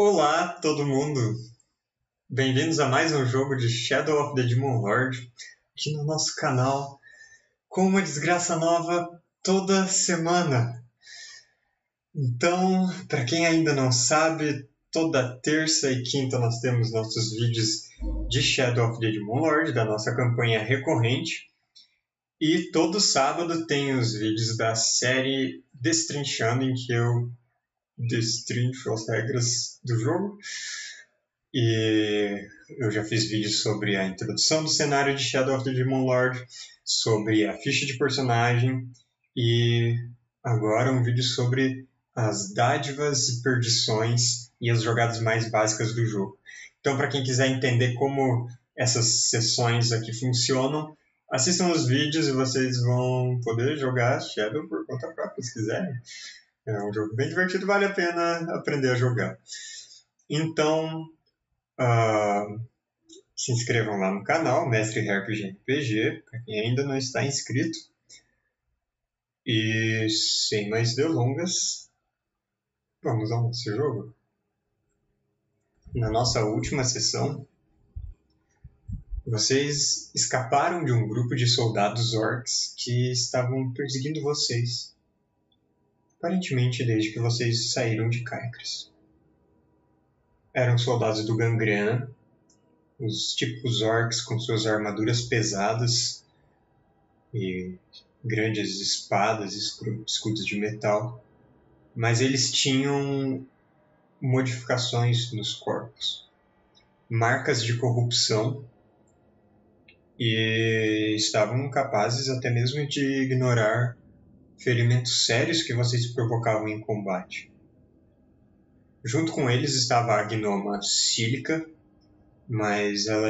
Olá, todo mundo! Bem-vindos a mais um jogo de Shadow of the Demon Lord aqui no nosso canal, com uma desgraça nova toda semana. Então, para quem ainda não sabe, toda terça e quinta nós temos nossos vídeos de Shadow of the Demon Lord, da nossa campanha recorrente. E todo sábado tem os vídeos da série Destrinchando, em que eu destrincho as regras do jogo. E eu já fiz vídeos sobre a introdução do cenário de Shadow of the Demon Lord, sobre a ficha de personagem e agora um vídeo sobre as dádivas e perdições e as jogadas mais básicas do jogo. Então, para quem quiser entender como essas sessões aqui funcionam, assistam os vídeos e vocês vão poder jogar Shadow por conta própria, se quiserem. É um jogo bem divertido, vale a pena aprender a jogar. Então, uh, se inscrevam lá no canal, Mestre RPG RPG, para quem ainda não está inscrito. E sem mais delongas, vamos ao nosso jogo. Na nossa última sessão, vocês escaparam de um grupo de soldados orcs que estavam perseguindo vocês. Aparentemente desde que vocês saíram de Caicras. Eram soldados do Gangrena, os típicos orcs com suas armaduras pesadas e grandes espadas e escudos de metal, mas eles tinham modificações nos corpos, marcas de corrupção e estavam capazes até mesmo de ignorar ferimentos sérios que vocês provocavam em combate. Junto com eles estava a gnoma Sílica, mas ela,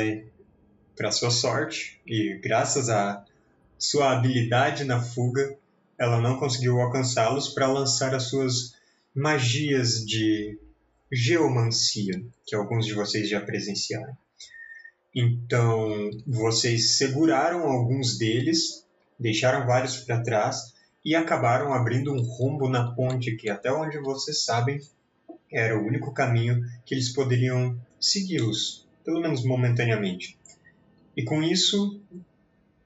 para sua sorte e graças a sua habilidade na fuga, ela não conseguiu alcançá-los para lançar as suas magias de geomancia, que alguns de vocês já presenciaram. Então, vocês seguraram alguns deles, deixaram vários para trás e acabaram abrindo um rombo na ponte que, até onde vocês sabem, era o único caminho que eles poderiam segui-los, pelo menos momentaneamente. E com isso,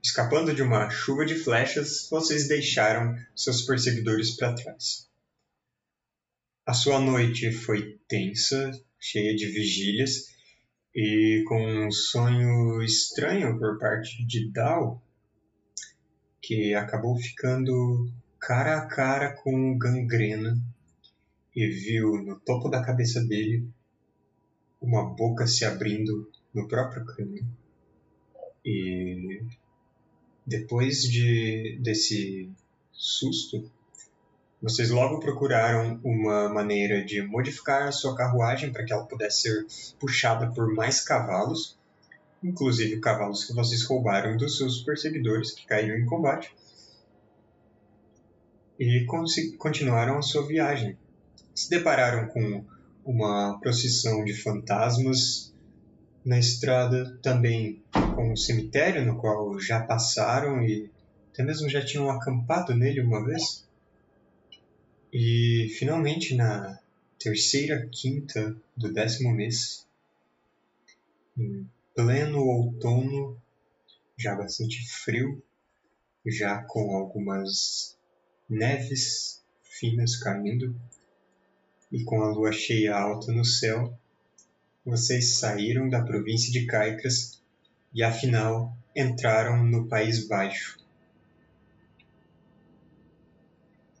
escapando de uma chuva de flechas, vocês deixaram seus perseguidores para trás. A sua noite foi tensa, cheia de vigílias, e com um sonho estranho por parte de Dal, que acabou ficando cara a cara com o Gangrena e viu no topo da cabeça dele uma boca se abrindo no próprio crânio. E depois de desse susto, vocês logo procuraram uma maneira de modificar sua carruagem para que ela pudesse ser puxada por mais cavalos, inclusive cavalos que vocês roubaram dos seus perseguidores que caíram em combate, e continuaram a sua viagem. Se depararam com uma procissão de fantasmas na estrada, também com um cemitério no qual já passaram e até mesmo já tinham acampado nele uma vez. E finalmente na terceira quinta do décimo mês, em pleno outono, já bastante frio, já com algumas neves finas caindo e com a lua cheia alta no céu, vocês saíram da província de Caicras e afinal entraram no País Baixo.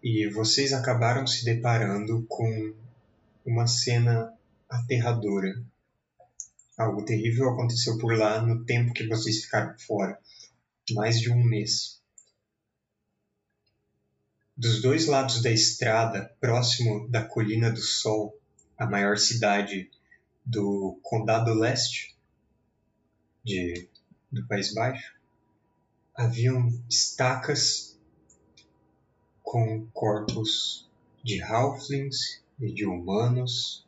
E vocês acabaram se deparando com uma cena aterradora. Algo terrível aconteceu por lá no tempo que vocês ficaram fora mais de um mês. Dos dois lados da estrada, próximo da Colina do Sol, a maior cidade do Condado Leste de, do País Baixo, haviam estacas com corpos de halflings e de humanos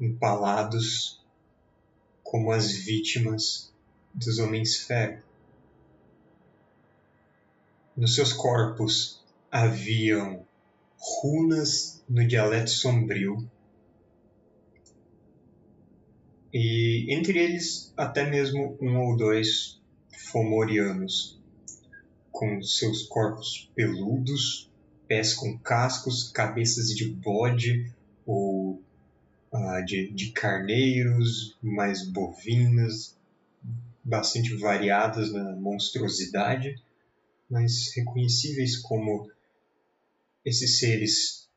empalados como as vítimas dos homens ferro. Nos seus corpos haviam runas no dialeto sombrio E entre eles, até mesmo um ou dois fomorianos, com seus corpos peludos, pés com cascos, cabeças de bode ou ah, de, de carneiros, mais bovinas, bastante variadas na monstruosidade, mas reconhecíveis como esses seres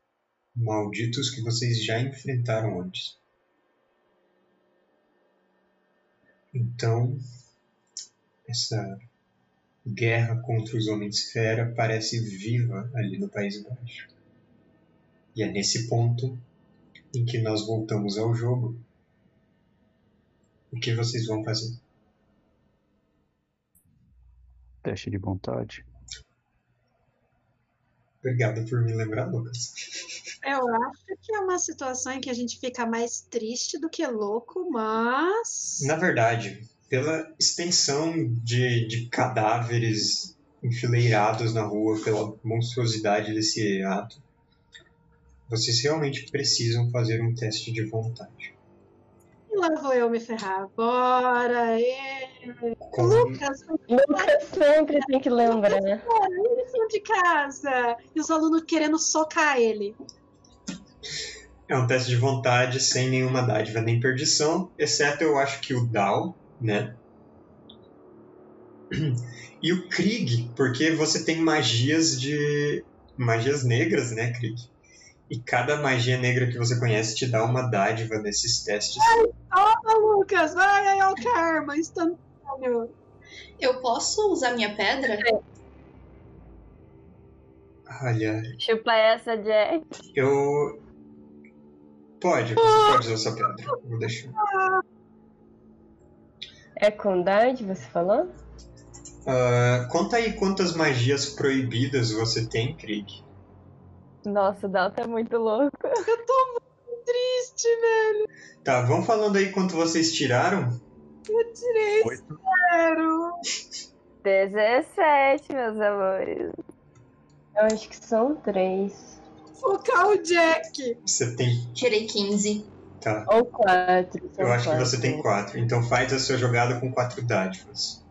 malditos que vocês já enfrentaram antes. Então, essa guerra contra os Homens-Fera parece viva ali no País Baixo. E é nesse ponto em que nós voltamos ao jogo. O que vocês vão fazer? Teste de vontade. Obrigado por me lembrar, Lucas. Eu acho que é uma situação em que a gente fica mais triste do que louco, mas. Na verdade, pela extensão de, de cadáveres enfileirados na rua, pela monstruosidade desse ato, vocês realmente precisam fazer um teste de vontade. E lá vou eu me ferrar. Bora! E... Com- Lucas, Lucas sempre tem que lembrar. bora, lição de casa! E os alunos querendo socar ele. É um teste de vontade sem nenhuma dádiva nem perdição, exceto eu acho que o Dal, né? E o Krieg, porque você tem magias de. magias negras, né, Krieg? E cada magia negra que você conhece te dá uma dádiva nesses testes. Toma, Lucas! Vai aí, o karma instantâneo. Eu posso usar minha pedra? Olha, Chupa essa, Jack. eu. Pode, você pode usar sua pedra. Vou deixar. É com Dade, você falou? Ah, conta aí quantas magias proibidas você tem, Krieg. Nossa, o Dal tá muito louco. Triste, velho. Tá, vão falando aí quanto vocês tiraram. Eu tirei Oito. zero. 17, meus amores. Eu acho que são três. Focar o Jack. Você tem. Tirei 15. Tá. Ou quatro. Eu acho que você tem quatro. Então faz a sua jogada com quatro dádivas.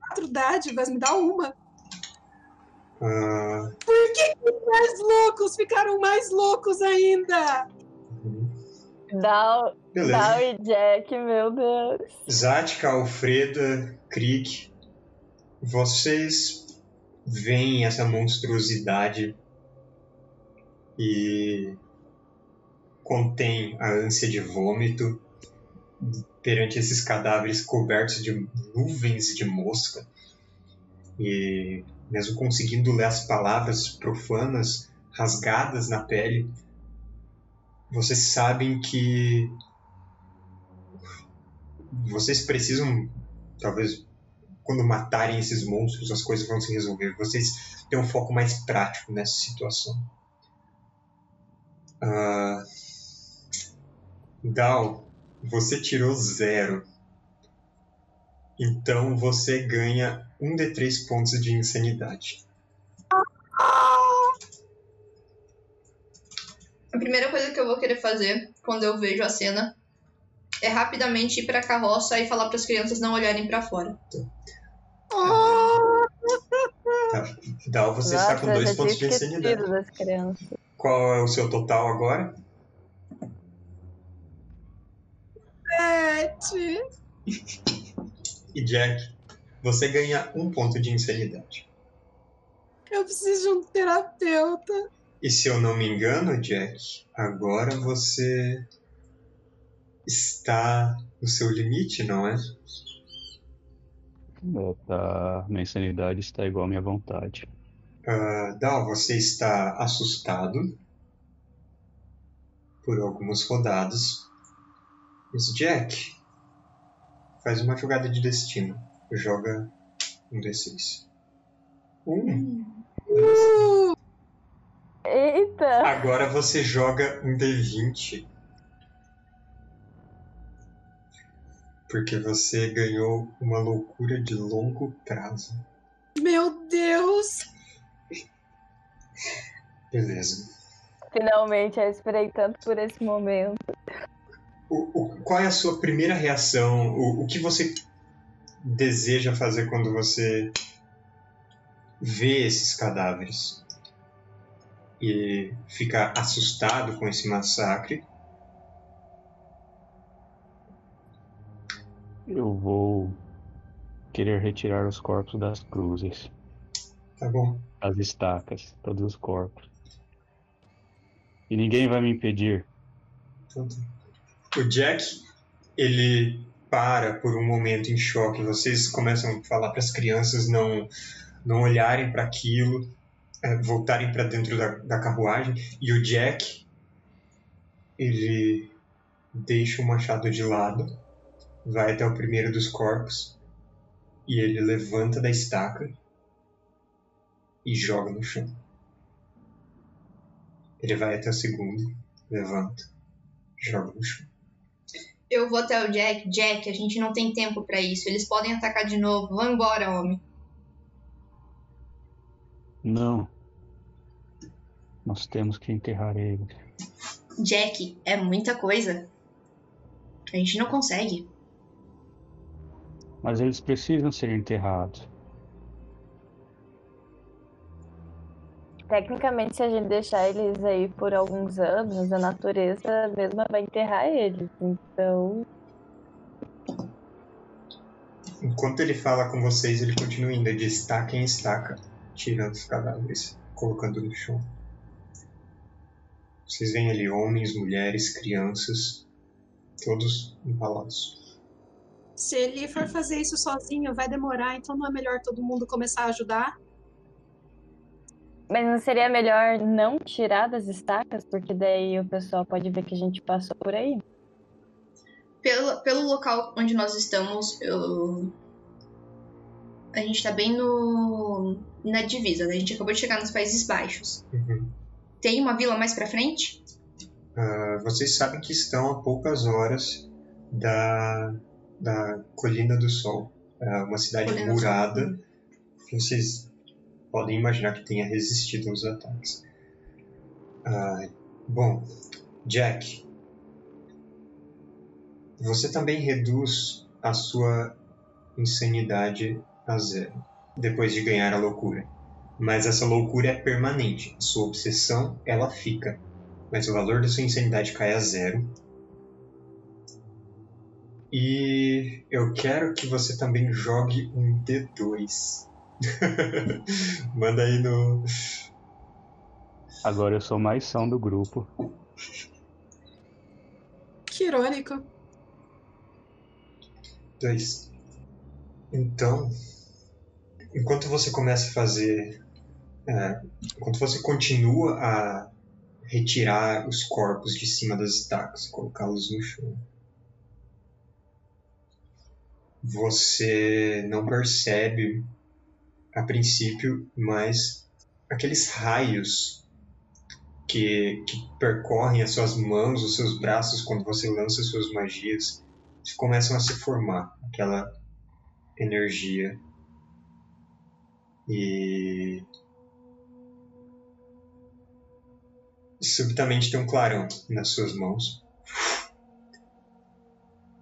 Quatro dádivas, me dá uma. Ah, Por que, os mais loucos ficaram mais loucos ainda? Dal. Dal e Jack, meu Deus. Zatka, Alfreda, Krieg, vocês veem essa monstruosidade e contém a ânsia de vômito perante esses cadáveres cobertos de nuvens de mosca. E mesmo conseguindo ler as palavras profanas rasgadas na pele, vocês sabem que vocês precisam, talvez, quando matarem esses monstros, as coisas vão se resolver. Vocês têm um foco mais prático nessa situação. Ah, Dal, você tirou zero. Então você ganha um de três pontos de insanidade. A primeira coisa que eu vou querer fazer quando eu vejo a cena é rapidamente ir pra carroça e falar pras crianças não olharem pra fora. Tá. Dal, você está com Nossa, eu dois já pontos de insanidade. Qual é o seu total agora? Sete. E Jack, você ganha um ponto de insanidade. Eu preciso de um terapeuta. E se eu não me engano, Jack, agora você está no seu limite, não é? É, tá, minha insanidade está igual à minha vontade. Ah, Dal, você está assustado por algumas rodadas. Mas Jack, faz uma jogada de destino. Joga um D6. Um. Uh, Eita! Agora você joga um D20. Porque você ganhou uma loucura de longo prazo. meu Deus. Beleza. Finalmente, eu esperei tanto por esse momento. O, o- qual é a sua primeira reação? O, o que você deseja fazer quando você vê esses cadáveres? E fica assustado com esse massacre? Eu vou querer retirar os corpos das cruzes, Tá bom. as estacas, todos os corpos. E ninguém vai me impedir. Então tá. O Jack, ele para por um momento em choque. Vocês começam a falar para as crianças não, não olharem para aquilo, é, voltarem para dentro da, da carruagem. E o Jack, ele deixa o machado de lado, vai até o primeiro dos corpos e ele levanta da estaca e joga no chão. Ele vai até o segundo, levanta, joga no chão. Eu vou até o Jack. Jack, a gente não tem tempo pra isso. Eles podem atacar de novo. Vão embora, homem. Não. Nós temos que enterrar eles. Jack, é muita coisa. A gente não consegue. Mas eles precisam ser enterrados. Tecnicamente, se a gente deixar eles aí por alguns anos, a natureza mesma vai enterrar eles. Então, Enquanto ele fala com vocês, ele continua indo de estaca em estaca, tirando os cadáveres, colocando no chão. Vocês veem ali homens, mulheres, crianças, todos empalados. Se ele for fazer isso sozinho, vai demorar, então não é melhor todo mundo começar a ajudar? Mas não seria melhor não tirar das estacas, porque daí o pessoal pode ver que a gente passou por aí. Pelo, pelo local onde nós estamos, eu... a gente tá bem no na divisa, né? A gente acabou de chegar nos Países Baixos. Uhum. Tem uma vila mais pra frente? Ah, vocês sabem que estão a poucas horas da, da Colina do Sol, É uma cidade Colina murada que vocês podem imaginar que tenha resistido aos ataques. Ah, bom, Jack, você também reduz a sua insanidade a zero depois de ganhar a loucura. Mas essa loucura é permanente. A sua obsessão, ela fica. Mas o valor da sua insanidade cai a zero. E eu quero que você também jogue um D2. Manda aí no. Agora eu sou mais são do grupo. Que irônico. Dois. Então, enquanto você começa a fazer. é, enquanto você continua a retirar os corpos de cima das estacas, colocá-los no chão, você não percebe a princípio, mas aqueles raios que, que percorrem as suas mãos, os seus braços quando você lança suas magias, começam a se formar aquela energia. E subitamente tem um clarão nas suas mãos.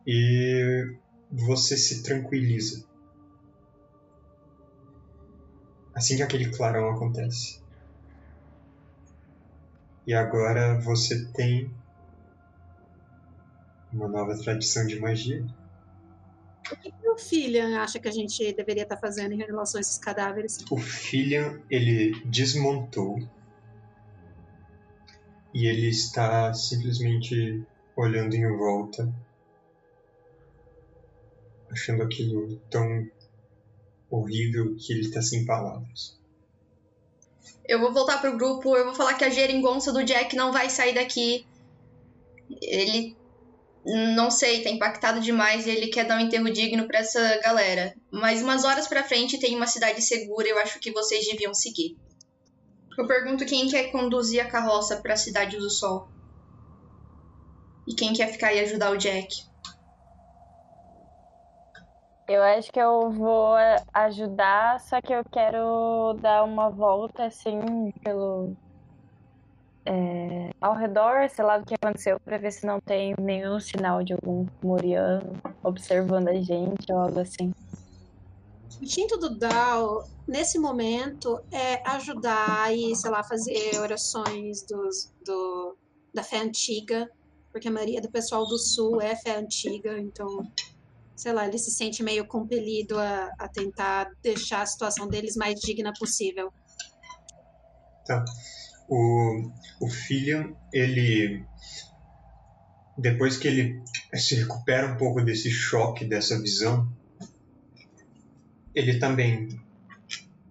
E você se tranquiliza assim que aquele clarão acontece. E agora você tem uma nova tradição de magia. O que o Fillian acha que a gente deveria estar fazendo em relação a esses cadáveres? O Filian, ele desmontou e ele está simplesmente olhando em volta, achando aquilo tão horrível que ele está sem palavras. Eu vou voltar pro grupo, eu vou falar que a geringonça do Jack não vai sair daqui. Ele, não sei, tá impactado demais e ele quer dar um enterro digno pra essa galera. Mas umas horas pra frente tem uma cidade segura, eu acho que vocês deviam seguir. Eu pergunto quem quer conduzir a carroça pra Cidade do Sol. E quem quer ficar e ajudar o Jack. Eu acho que eu vou ajudar, só que eu quero dar uma volta assim pelo. é, ao redor, sei lá, do que aconteceu, pra ver se não tem nenhum sinal de algum Moriano observando a gente ou algo assim. O instinto do Dal, nesse momento, é ajudar e, sei lá, fazer orações dos, do, da fé antiga, porque a maioria do pessoal do Sul é fé antiga, então, sei lá, ele se sente meio compelido a, a tentar deixar a situação deles mais digna possível. Tá. O, o Fillion, ele. Depois que ele se recupera um pouco desse choque, dessa visão, ele também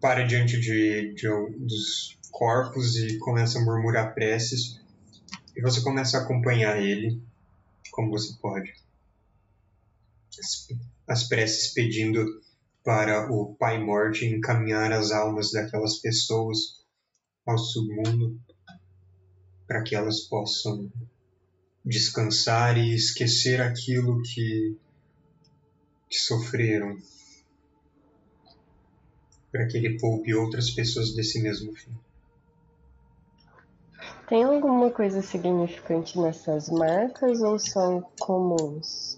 para diante de, de, dos corpos e começa a murmurar preces. E você começa a acompanhar ele, como você pode. As, preces pedindo para o Pai Morte encaminhar as almas daquelas pessoas ao submundo para que elas possam descansar e esquecer aquilo que, que sofreram, para que ele poupe outras pessoas desse mesmo fim. Tem alguma coisa significante nessas marcas ou são comuns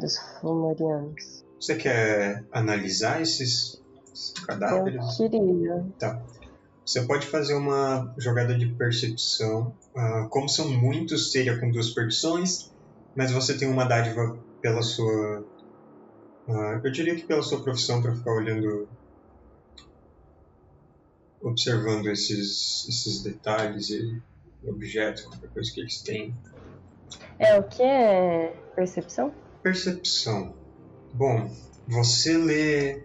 dos fumarianos? Você quer analisar esses, esses cadáveres? Eu queria. Tá. Você pode fazer uma jogada de percepção. Uh, como são muitos, seria com duas perdições, mas você tem uma dádiva pela sua. Uh, eu diria que pela sua profissão, para ficar olhando. observando esses, esses detalhes e objetos, qualquer coisa que eles têm. É, o que é percepção? Percepção. Bom, você lê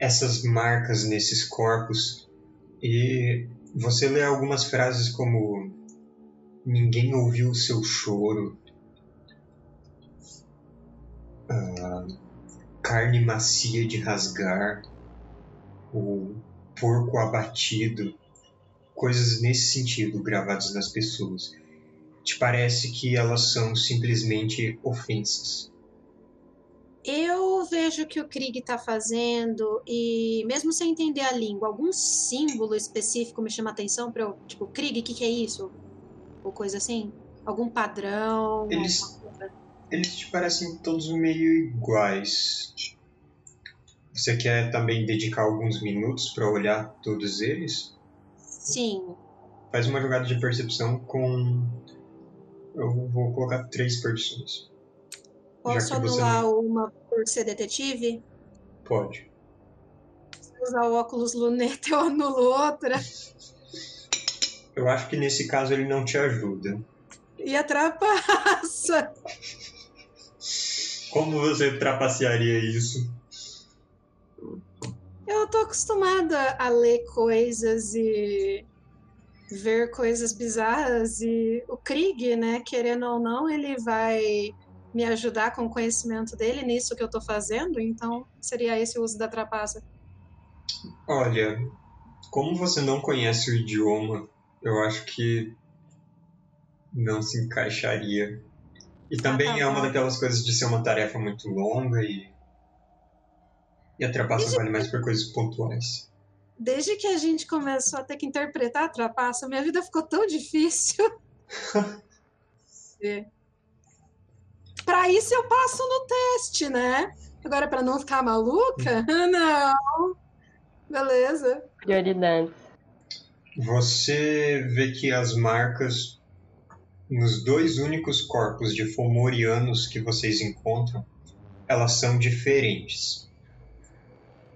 essas marcas nesses corpos e você lê algumas frases como ninguém ouviu o seu choro, ah, carne macia de rasgar, o porco abatido, coisas nesse sentido gravadas nas pessoas. Te parece que elas são simplesmente ofensas. Eu vejo que o Krieg está fazendo, e mesmo sem entender a língua, algum símbolo específico me chama a atenção para eu, tipo, Krieg, o que, que é isso? Ou coisa assim? Algum padrão? Eles, eles te parecem todos meio iguais. Você quer também dedicar alguns minutos para olhar todos eles? Sim. Faz uma jogada de percepção com. Eu vou colocar três perdições. Posso anular uma por ser detetive? Pode. Se eu usar o óculos luneta, eu anulo outra. Eu acho que nesse caso ele não te ajuda. E a trapaça. Como você trapacearia isso? Eu tô acostumada a ler coisas e ver coisas bizarras e o Krieg, né, querendo ou não, ele vai me ajudar com o conhecimento dele nisso que eu tô fazendo, então seria esse o uso da trapaça. Olha, como você não conhece o idioma, eu acho que não se encaixaria. E também tá é uma daquelas coisas de ser uma tarefa muito longa e. E a trapaça Desde vale mais por coisas pontuais. Desde que a gente começou a ter que interpretar a trapaça, minha vida ficou tão difícil. É. Pra isso eu passo no teste, né? Agora, pra não ficar maluca? Não. Beleza. Prioridades. Você vê que as marcas nos dois únicos corpos de Fomorianos que vocês encontram, elas são diferentes.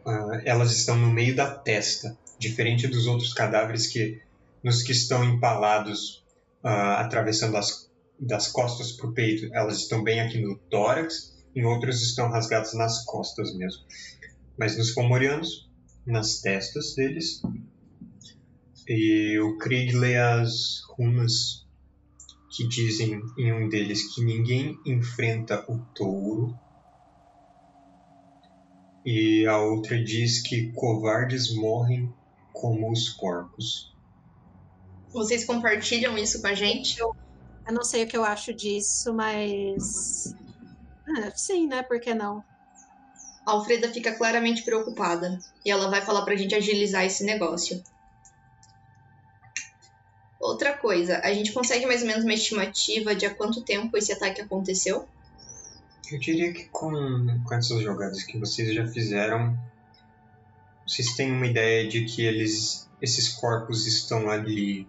Ah, elas estão no meio da testa, diferente dos outros cadáveres que nos que estão empalados ah, atravessando as das costas para o peito, elas estão bem aqui no tórax, em outros estão rasgadas nas costas mesmo. Mas nos Fomorianos, nas testas deles. E o Krieg lê as runas que dizem em um deles que ninguém enfrenta o touro. E a outra diz que covardes morrem como os porcos. Vocês compartilham isso com a gente? Eu não sei o que eu acho disso, mas. Ah, sim, né? Por que não? A Alfreda fica claramente preocupada e ela vai falar pra gente agilizar esse negócio. Outra coisa, a gente consegue mais ou menos uma estimativa de há quanto tempo esse ataque aconteceu? Eu diria que com, com essas jogadas que vocês já fizeram, vocês têm uma ideia de que eles, esses corpos estão ali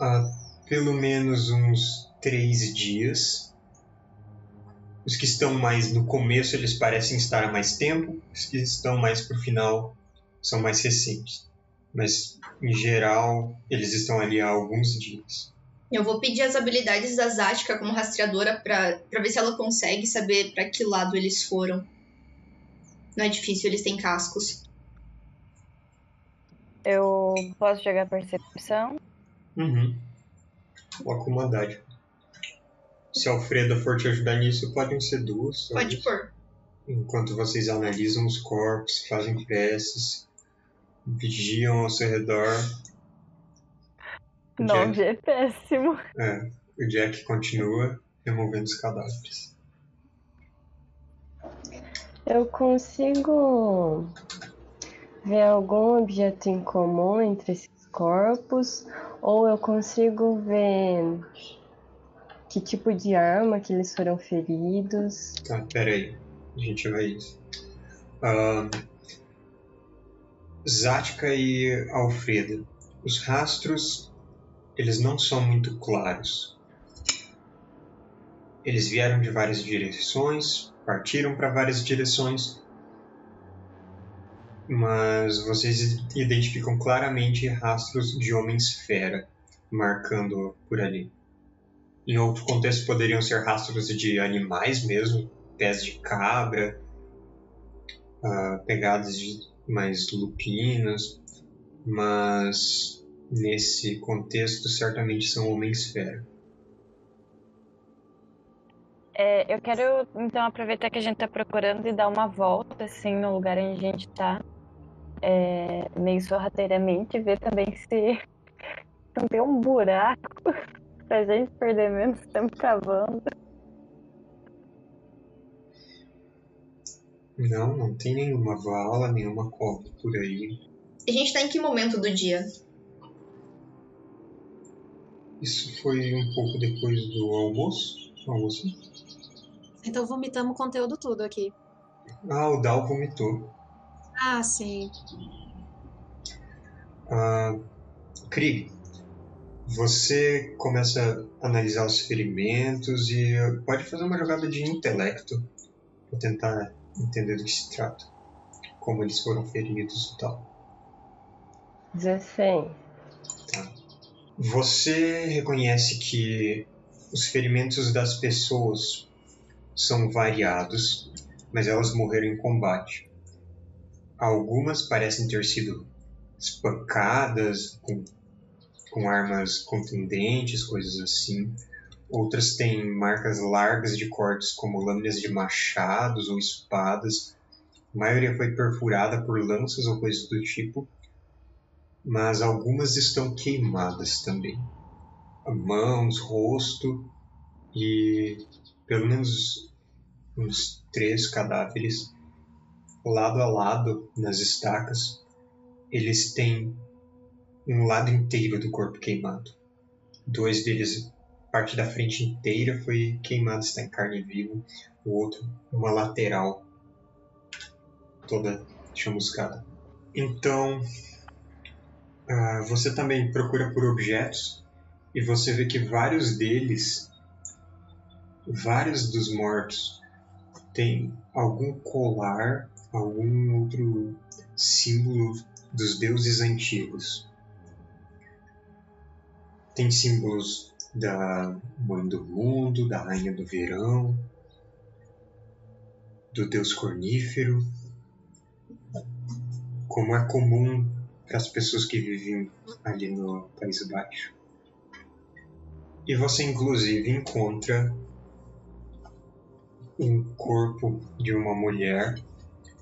há pelo menos uns três dias. Os que estão mais no começo, eles parecem estar há mais tempo. Os que estão mais pro final são mais recentes. Mas, em geral, eles estão ali há alguns dias. Eu vou pedir as habilidades da Zática como rastreadora pra, pra ver se ela consegue saber pra que lado eles foram. Não é difícil, eles têm cascos. Eu posso jogar percepção? Uhum. Uma comandade. Se a Alfreda for te ajudar nisso, podem ser duas. Pode talvez. pôr. Enquanto vocês analisam os corpos, fazem preces, vigiam ao seu redor. O Nove Jack, é péssimo. é, o Jack continua removendo os cadáveres. Eu consigo ver algum objeto em comum entre esses corpos? Ou eu consigo ver que tipo de arma que eles foram feridos? Tá, pera aí. A gente vai isso. Ahn, Zática e Alfreda. Os rastros, eles não são muito claros. Eles vieram de várias direções, partiram para várias direções, mas vocês identificam claramente rastros de homem-esfera marcando por ali. Em outro contexto, poderiam ser rastros de animais mesmo, pés de cabra, ah, pegadas de mais lupinas, mas nesse contexto certamente são homem-esfera. É, eu quero então aproveitar que a gente tá procurando e dar uma volta assim no lugar onde a gente tá. É, meio sorrateiramente, ver também se não tem um buraco pra gente perder menos tempo cavando. Não, não tem nenhuma vala, nenhuma cova por aí. A gente tá em que momento do dia? Isso foi um pouco depois do almoço? Almoço? Então vomitamos conteúdo tudo aqui. Ah, o Dal vomitou. Ah, sim. Ah, Krieg, você começa a analisar os ferimentos e pode fazer uma jogada de intelecto para tentar entender do que se trata, como eles foram feridos e tal. 16. Você reconhece que os ferimentos das pessoas são variados, mas elas morreram em combate. Algumas parecem ter sido espancadas com, com armas contundentes, coisas assim. Outras têm marcas largas de cortes, como lâminas de machados ou espadas. A maioria foi perfurada por lanças ou coisas do tipo, mas algumas estão queimadas também. Mãos, rosto e pelo menos uns três cadáveres lado a lado nas estacas. Eles têm um lado inteiro do corpo queimado. Dois deles, parte da frente inteira foi queimada, está em carne viva. O outro, uma lateral toda chamuscada. Então, ah, você também procura por objetos e você vê que vários deles, vários dos mortos, têm algum colar, algum outro símbolo dos deuses antigos. Tem símbolos da Mãe do Mundo, da Rainha do Verão, do Deus Cornífero, como é comum para as pessoas que vivem ali no País Baixo. E você, inclusive, encontra um corpo de uma mulher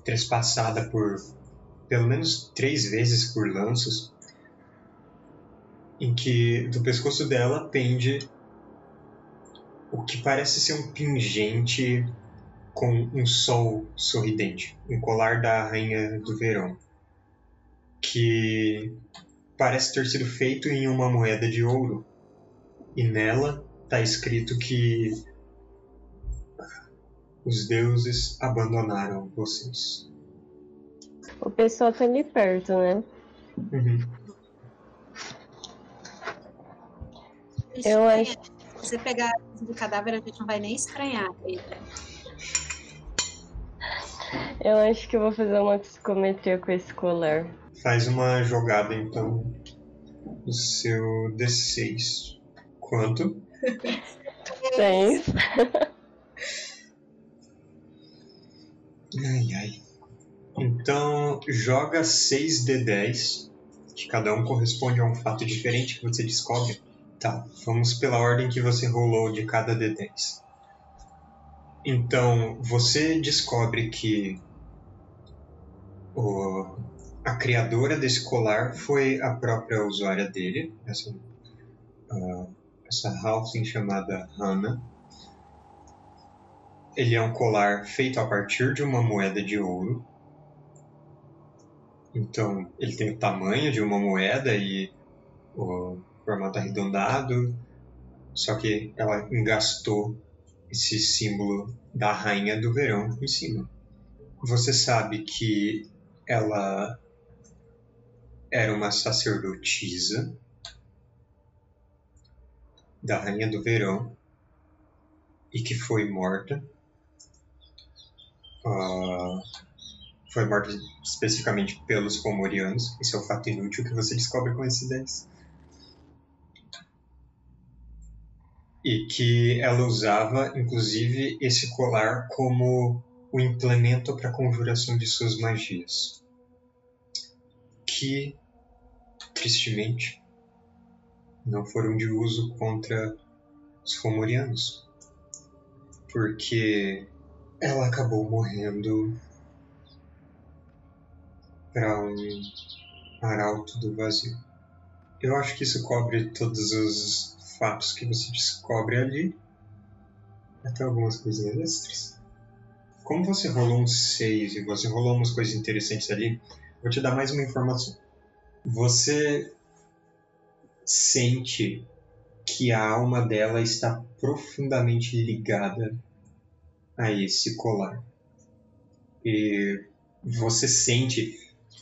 trespassada por pelo menos três vezes por lanços, em que do pescoço dela pende o que parece ser um pingente com um sol sorridente, um colar da rainha do verão, que parece ter sido feito em uma moeda de ouro. E nela está escrito que os deuses abandonaram vocês. O pessoal tá ali perto, né? Uhum. Eu acho. Se você pegar o cadáver, a gente não vai nem estranhar. Eu acho que eu vou fazer uma psicometria com esse colar. Faz uma jogada então do seu D6. Quanto? Tem. Ai ai. Então joga 6D10, que cada um corresponde a um fato diferente que você descobre. Tá, vamos pela ordem que você rolou de cada D10. Então, você descobre que o, a criadora desse colar foi a própria usuária dele, essa, uh, essa Halfling chamada Hannah. Ele é um colar feito a partir de uma moeda de ouro. Então, ele tem o tamanho de uma moeda e o formato arredondado, só que ela engastou esse símbolo da rainha do verão em cima. Você sabe que ela era uma sacerdotisa da rainha do verão e que foi morta. Uh, foi morta especificamente pelos Fomorianos. Esse é o fato inútil que você descobre com 10. e que ela usava, inclusive, esse colar como o implemento para a conjuração de suas magias. Que, tristemente, não foram de uso contra os Fomorianos, porque ela acabou morrendo para um arauto do vazio. Eu acho que isso cobre todos os fatos que você descobre ali, até algumas coisas extras. Como você rolou um 6 e você rolou umas coisas interessantes ali, vou te dar mais uma informação. Você sente que a alma dela está profundamente ligada a esse colar. E você sente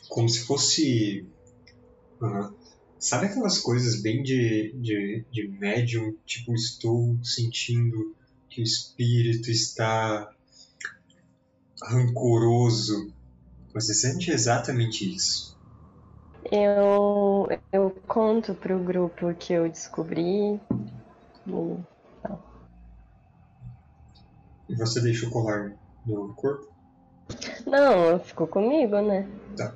como se fosse Sabe aquelas coisas bem de, de, de médium? Tipo, estou sentindo que o espírito está rancoroso. Você sente exatamente isso. Eu, eu conto pro grupo que eu descobri. E você deixa o colar no corpo? Não, ficou comigo, né? Tá.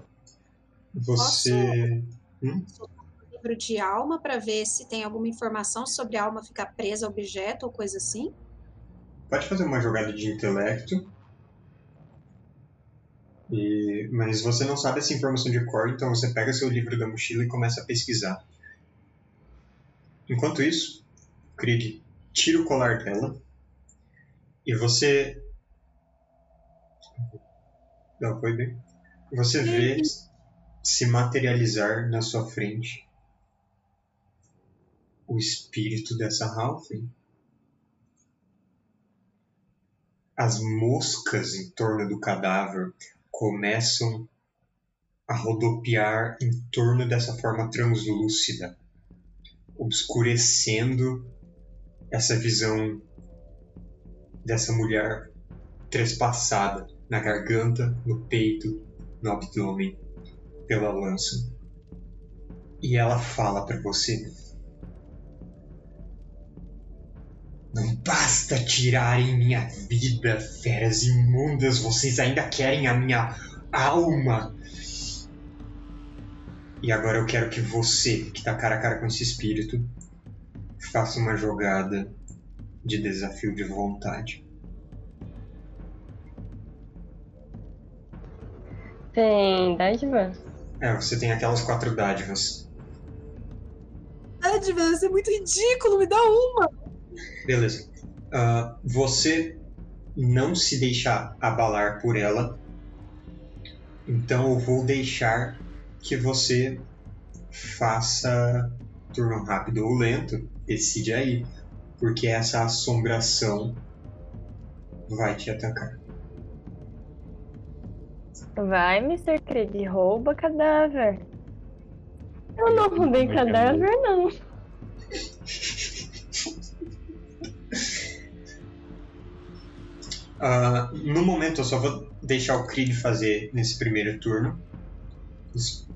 Você. Posso... Hum? livro de alma para ver se tem alguma informação sobre a alma ficar presa a objeto ou coisa assim? Pode fazer uma jogada de intelecto. E... Mas você não sabe essa informação de cor, então você pega seu livro da mochila e começa a pesquisar. Enquanto isso, Krieg tira o colar dela e você. Não, foi bem. Você vê se materializar na sua frente o espírito dessa Halfling. As moscas em torno do cadáver começam a rodopiar em torno dessa forma translúcida, obscurecendo essa visão dessa mulher trespassada na garganta, no peito, no abdômen pela lança. E ela fala para você: Não basta tirarem minha vida, feras imundas, vocês ainda querem a minha alma. E agora eu quero que você, que tá cara a cara com esse espírito, faça uma jogada de desafio de vontade. Tem dádiva? É, você tem aquelas quatro dádivas. Dádivas, é muito ridículo, me dá uma! Beleza. Uh, você não se deixar abalar por ela. Então eu vou deixar que você faça turno rápido ou lento, decide aí, porque essa assombração vai te atacar. Vai, Mr. Creed, rouba cadáver. Eu não roubei é cadáver, não. Ah, no momento, eu só vou deixar o Krieg fazer nesse primeiro turno. Nos,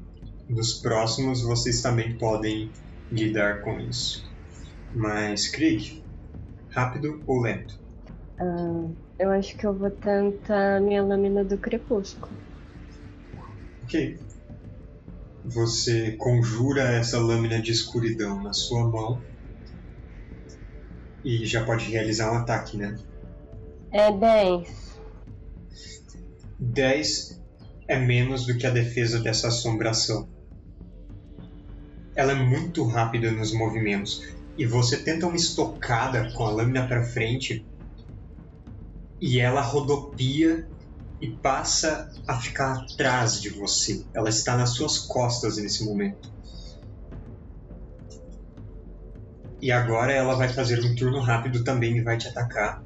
nos próximos, vocês também podem lidar com isso. Mas, Krieg, rápido ou lento? Ah, eu acho que eu vou tentar minha lâmina do crepúsculo. Ok. Você conjura essa lâmina de escuridão na sua mão. E já pode realizar um ataque, né? É 10. 10 é menos do que a defesa dessa assombração. Ela é muito rápida nos movimentos e você tenta uma estocada com a lâmina para frente e ela rodopia e passa a ficar atrás de você. Ela está nas suas costas nesse momento. E agora ela vai fazer um turno rápido também e vai te atacar.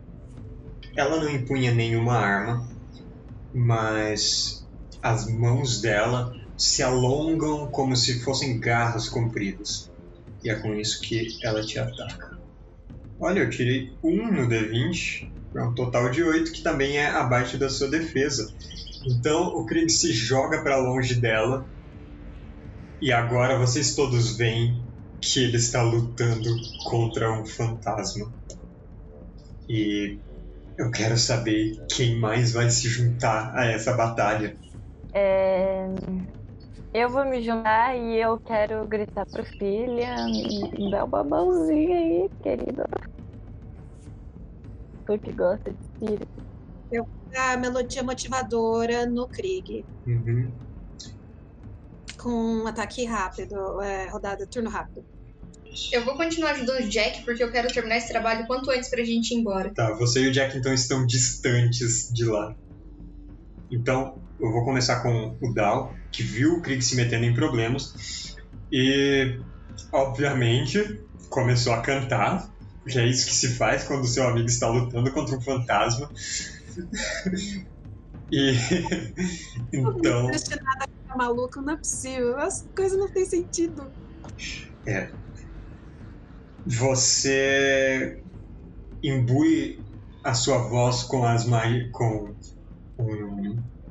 Ela não empunha nenhuma arma, mas as mãos dela se alongam como se fossem garras compridas. E é com isso que ela te ataca. Olha, eu tirei um no D20, é um total de 8, que também é abaixo da sua defesa. Então o Krieg se joga para longe dela. E agora vocês todos veem que ele está lutando contra um fantasma. E eu quero saber quem mais vai se juntar a essa batalha. É, Eu vou me juntar e eu quero gritar pro filha, me dá um babãozinho aí, querido. Tu que gosta de espírito. A melodia motivadora no Krieg. Uhum. Com um ataque rápido, é, rodada, turno rápido. Eu vou continuar ajudando o Jack porque eu quero terminar esse trabalho quanto antes pra gente ir embora. Tá, você e o Jack então estão distantes de lá. Então, eu vou começar com o Dal, que viu o Krieg se metendo em problemas e, obviamente, começou a cantar, que é isso que se faz quando o seu amigo está lutando contra um fantasma. e então, Impressionada com a maluca, não é possível. As coisas não têm sentido. É. Você imbui a sua voz com as magi- com um-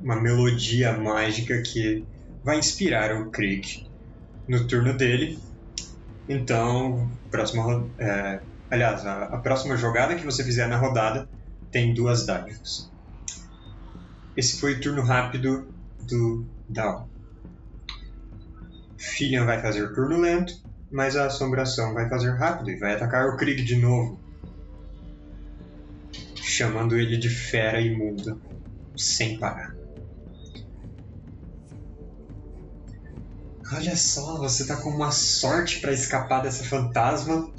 uma melodia mágica que vai inspirar o Krieg no turno dele. Então, próxima, é, aliás, a, a próxima jogada que você fizer na rodada tem duas dádivas. Esse foi o turno rápido do Down. Fillion vai fazer turno lento, mas a assombração vai fazer rápido e vai atacar o Krieg de novo. Chamando ele de fera imunda, sem parar. Olha só, você tá com uma sorte para escapar dessa fantasma.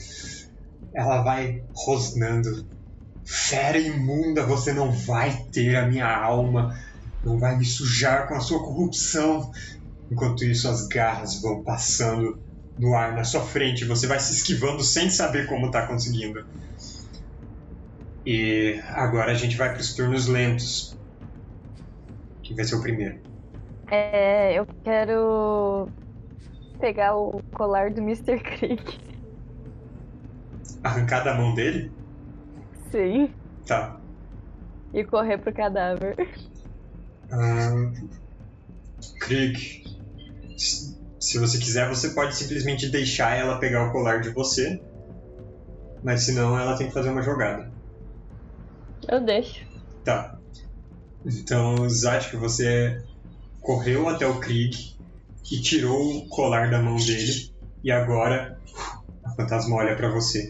Ela vai rosnando. Fera imunda, você não vai ter a minha alma. Não vai me sujar com a sua corrupção. Enquanto isso, as garras vão passando no ar na sua frente. Você vai se esquivando sem saber como tá conseguindo. E agora a gente vai para os turnos lentos. Quem vai ser o primeiro? É, eu quero pegar o colar do Mr. Creek. Arrancar da mão dele? Sim. Tá. E correr pro cadáver. Ahn, Krieg, se você quiser, você pode simplesmente deixar ela pegar o colar de você. Mas senão ela tem que fazer uma jogada. Eu deixo. Tá. Então, Zatka, você correu até o Krieg e tirou o colar da mão dele. E agora a fantasma olha pra você.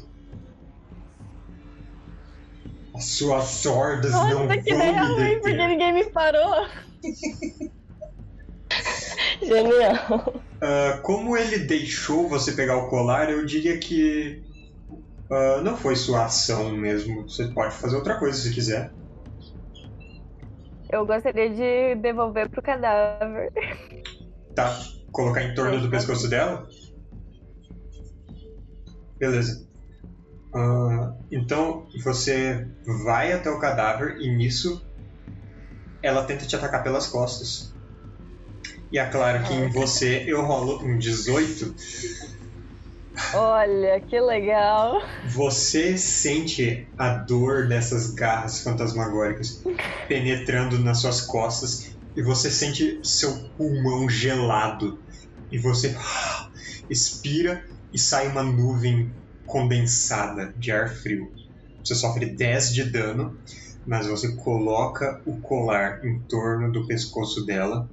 As suas hordas não Nossa, vão que ideia me ruim, porque ninguém me parou. Genial. Ah, como ele deixou você pegar o colar, eu diria que ah, não foi sua ação mesmo. Você pode fazer outra coisa se quiser. Eu gostaria de devolver pro cadáver. Tá. colocar em torno do pescoço dela? Beleza. Ah, então você vai até o cadáver e nisso ela tenta te atacar pelas costas. E é claro que em você eu rolo um 18. Olha, que legal. Você sente a dor dessas garras fantasmagóricas penetrando nas suas costas e você sente seu pulmão gelado. E você expira e sai uma nuvem condensada de ar frio. Você sofre 10 de dano, mas você coloca o colar em torno do pescoço dela.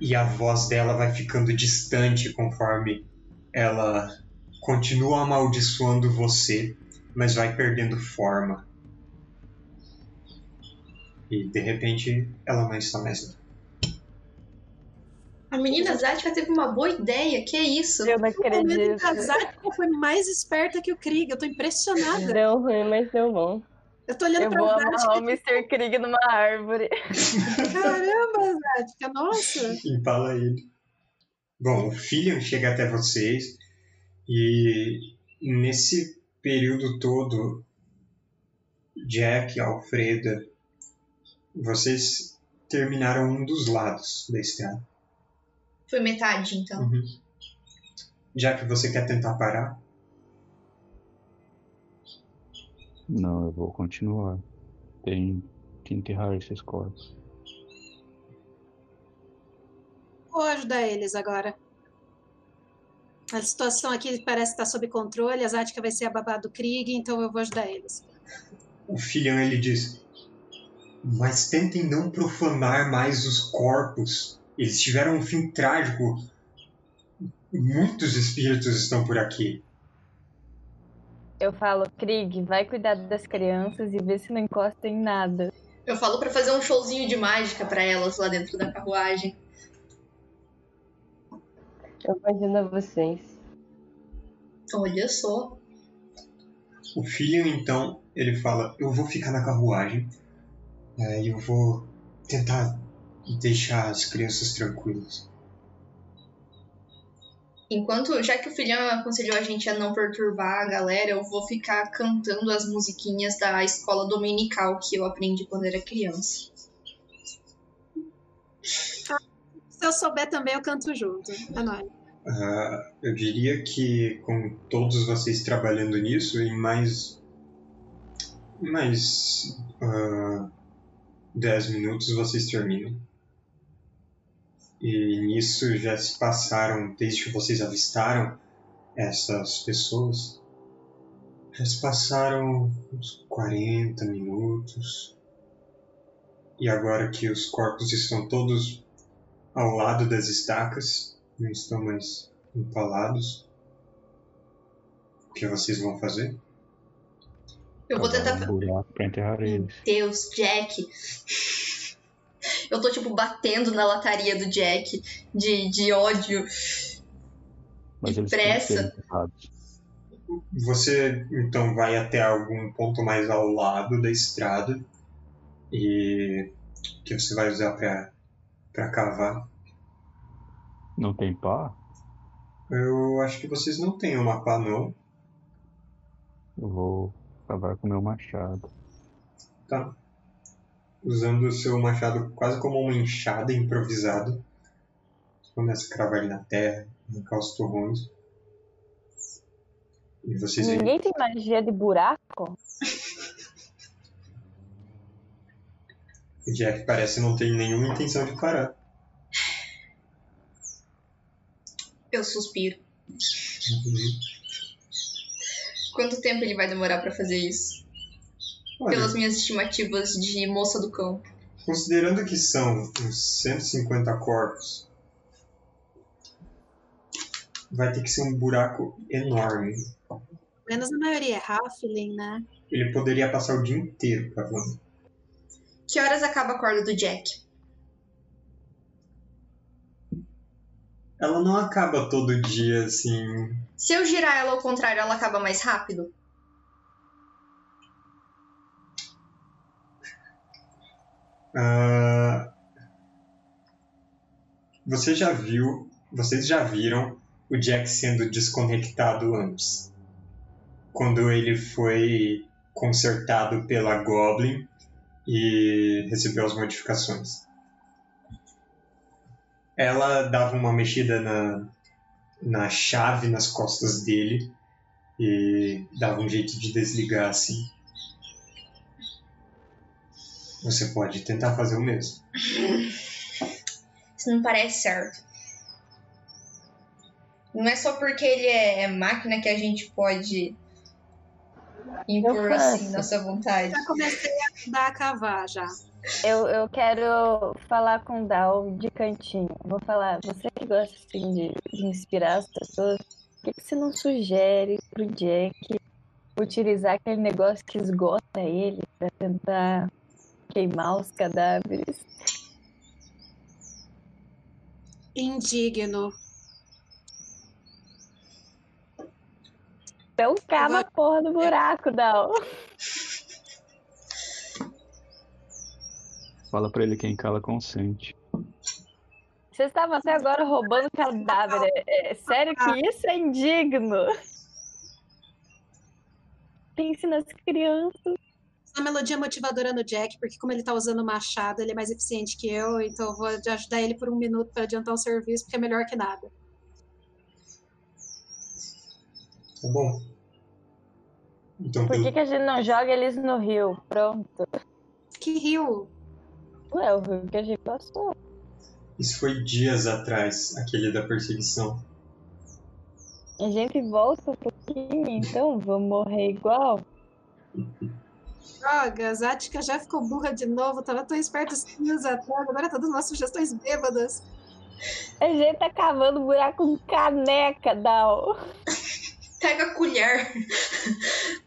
E a voz dela vai ficando distante conforme ela continua amaldiçoando você, mas vai perdendo forma. E de repente ela não está mais lá. A menina Zatka teve uma boa ideia, que é isso? Eu não acredito. a Zatka foi mais esperta que o Krieg. Eu tô impressionada. Deu ruim, mas deu bom. Eu tô olhando Eu pra vou amarrar o Mr. Krieg numa árvore. Caramba, Zatka, nossa. Empala ele. Bom, o Filion chega até vocês e nesse período todo, Jack, Alfreda, vocês terminaram um dos lados da estrada. Foi metade, então. Uhum. Jack, você quer tentar parar? Não, eu vou continuar. Tem que enterrar esses corpos. Vou ajudar eles agora. A situação aqui parece estar sob controle. A Zatka vai ser a babá do Krieg, então eu vou ajudar eles. O Filion ele diz: Mas tentem não profanar mais os corpos. Eles tiveram um fim trágico. Muitos espíritos estão por aqui. Eu falo, Krieg, vai cuidar das crianças e vê se não encosta em nada. Eu falo pra fazer um showzinho de mágica pra elas lá dentro da carruagem. Eu imagino vocês. Olha só. O Filion então ele fala: Eu vou ficar na carruagem. é, E eu vou tentar deixar as crianças tranquilas. Enquanto, já que o filhão aconselhou a gente a não perturbar a galera, eu vou ficar cantando as musiquinhas da escola dominical que eu aprendi quando era criança. Se eu souber também, eu canto junto. É nóis. Ah, eu diria que com todos vocês trabalhando nisso, em mais. mais. ah, 10 minutos vocês terminam. E nisso já se passaram, desde que vocês avistaram essas pessoas, já se passaram uns 40 minutos. E agora que os corpos estão todos ao lado das estacas, não estão mais empalados, o que vocês vão fazer? Eu vou tentar. um buraco pra enterrar eles. Deus, Jack. Eu tô, tipo, batendo na lataria do Jack de, de ódio. Mas que Pressa. Você então vai até algum ponto mais ao lado da estrada e que você vai usar para cavar. Não tem pá? Eu acho que vocês não têm uma pá não. Eu vou cavar com meu machado. Tá. Usando o seu machado quase como uma enxada improvisada. Você começa a cravar ali na terra, arrancar os torrões. E vocês Ninguém tem magia de buraco? que o Jack parece não ter nenhuma intenção de parar. Eu suspiro. Quanto tempo ele vai demorar pra fazer isso? Olha, Pelas minhas estimativas de moça do campo. Considerando que são uns 150 corpos, vai ter que ser um buraco enorme. Menos a maioria é Halfling, né? Ele poderia passar o dia inteiro cavando. Que horas acaba a corda do Jack? Ela não acaba todo dia assim. Se eu girar ela ao contrário, ela acaba mais rápido? ah, Você já viu, vocês já viram o Jack sendo desconectado antes. Quando ele foi consertado pela Goblin e recebeu as modificações. Ela dava uma mexida na, na chave nas costas dele e dava um jeito de desligar assim. Você pode tentar fazer o mesmo. Isso não parece certo. Não é só porque ele é máquina que a gente pode impor assim nossa vontade. Já comecei a ajudar a cavar já. Eu, eu quero falar com o Dal de cantinho. Vou falar, você que gosta assim de, de inspirar as pessoas, por que, que você não sugere pro Jack utilizar aquele negócio que esgota ele pra tentar queimar os cadáveres? Indigno. Então cava a porra do buraco, Dal. Fala pra ele quem cala consente. Vocês estavam até agora roubando cadáver. É, é sério que isso é indigno? Pense nas crianças. Uma melodia motivadora no Jack, porque como ele tá usando o machado, ele é mais eficiente que eu, então eu vou ajudar ele por um minuto pra adiantar o serviço, porque é melhor que nada. Tá bom. Então, Por pelo- que, que a gente não joga eles no rio? Pronto. Que rio! Ué, o rio que a gente passou. isso foi dias atrás, aquele da perseguição. A gente volta um pouquinho, então vamos morrer igual. Drogas, a Atica já ficou burra de novo, tava tão esperta os dias atrás, agora tá dando umas sugestões bêbadas. A gente tá cavando buraco com caneca, Dal. Pega a colher.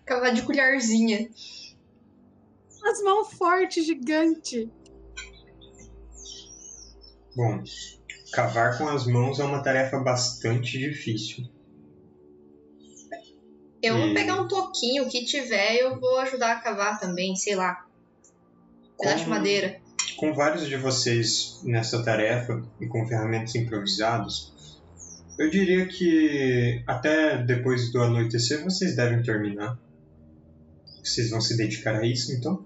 Cavar de colherzinha. As mãos fortes, gigante. Bom, cavar com as mãos é uma tarefa bastante difícil. Eu vou E- pegar um toquinho, o que tiver, eu vou ajudar a cavar também, sei lá. Pedaço de madeira. Com vários de vocês nessa tarefa e com ferramentas improvisadas, eu diria que até depois do anoitecer vocês devem terminar. Vocês vão se dedicar a isso, então?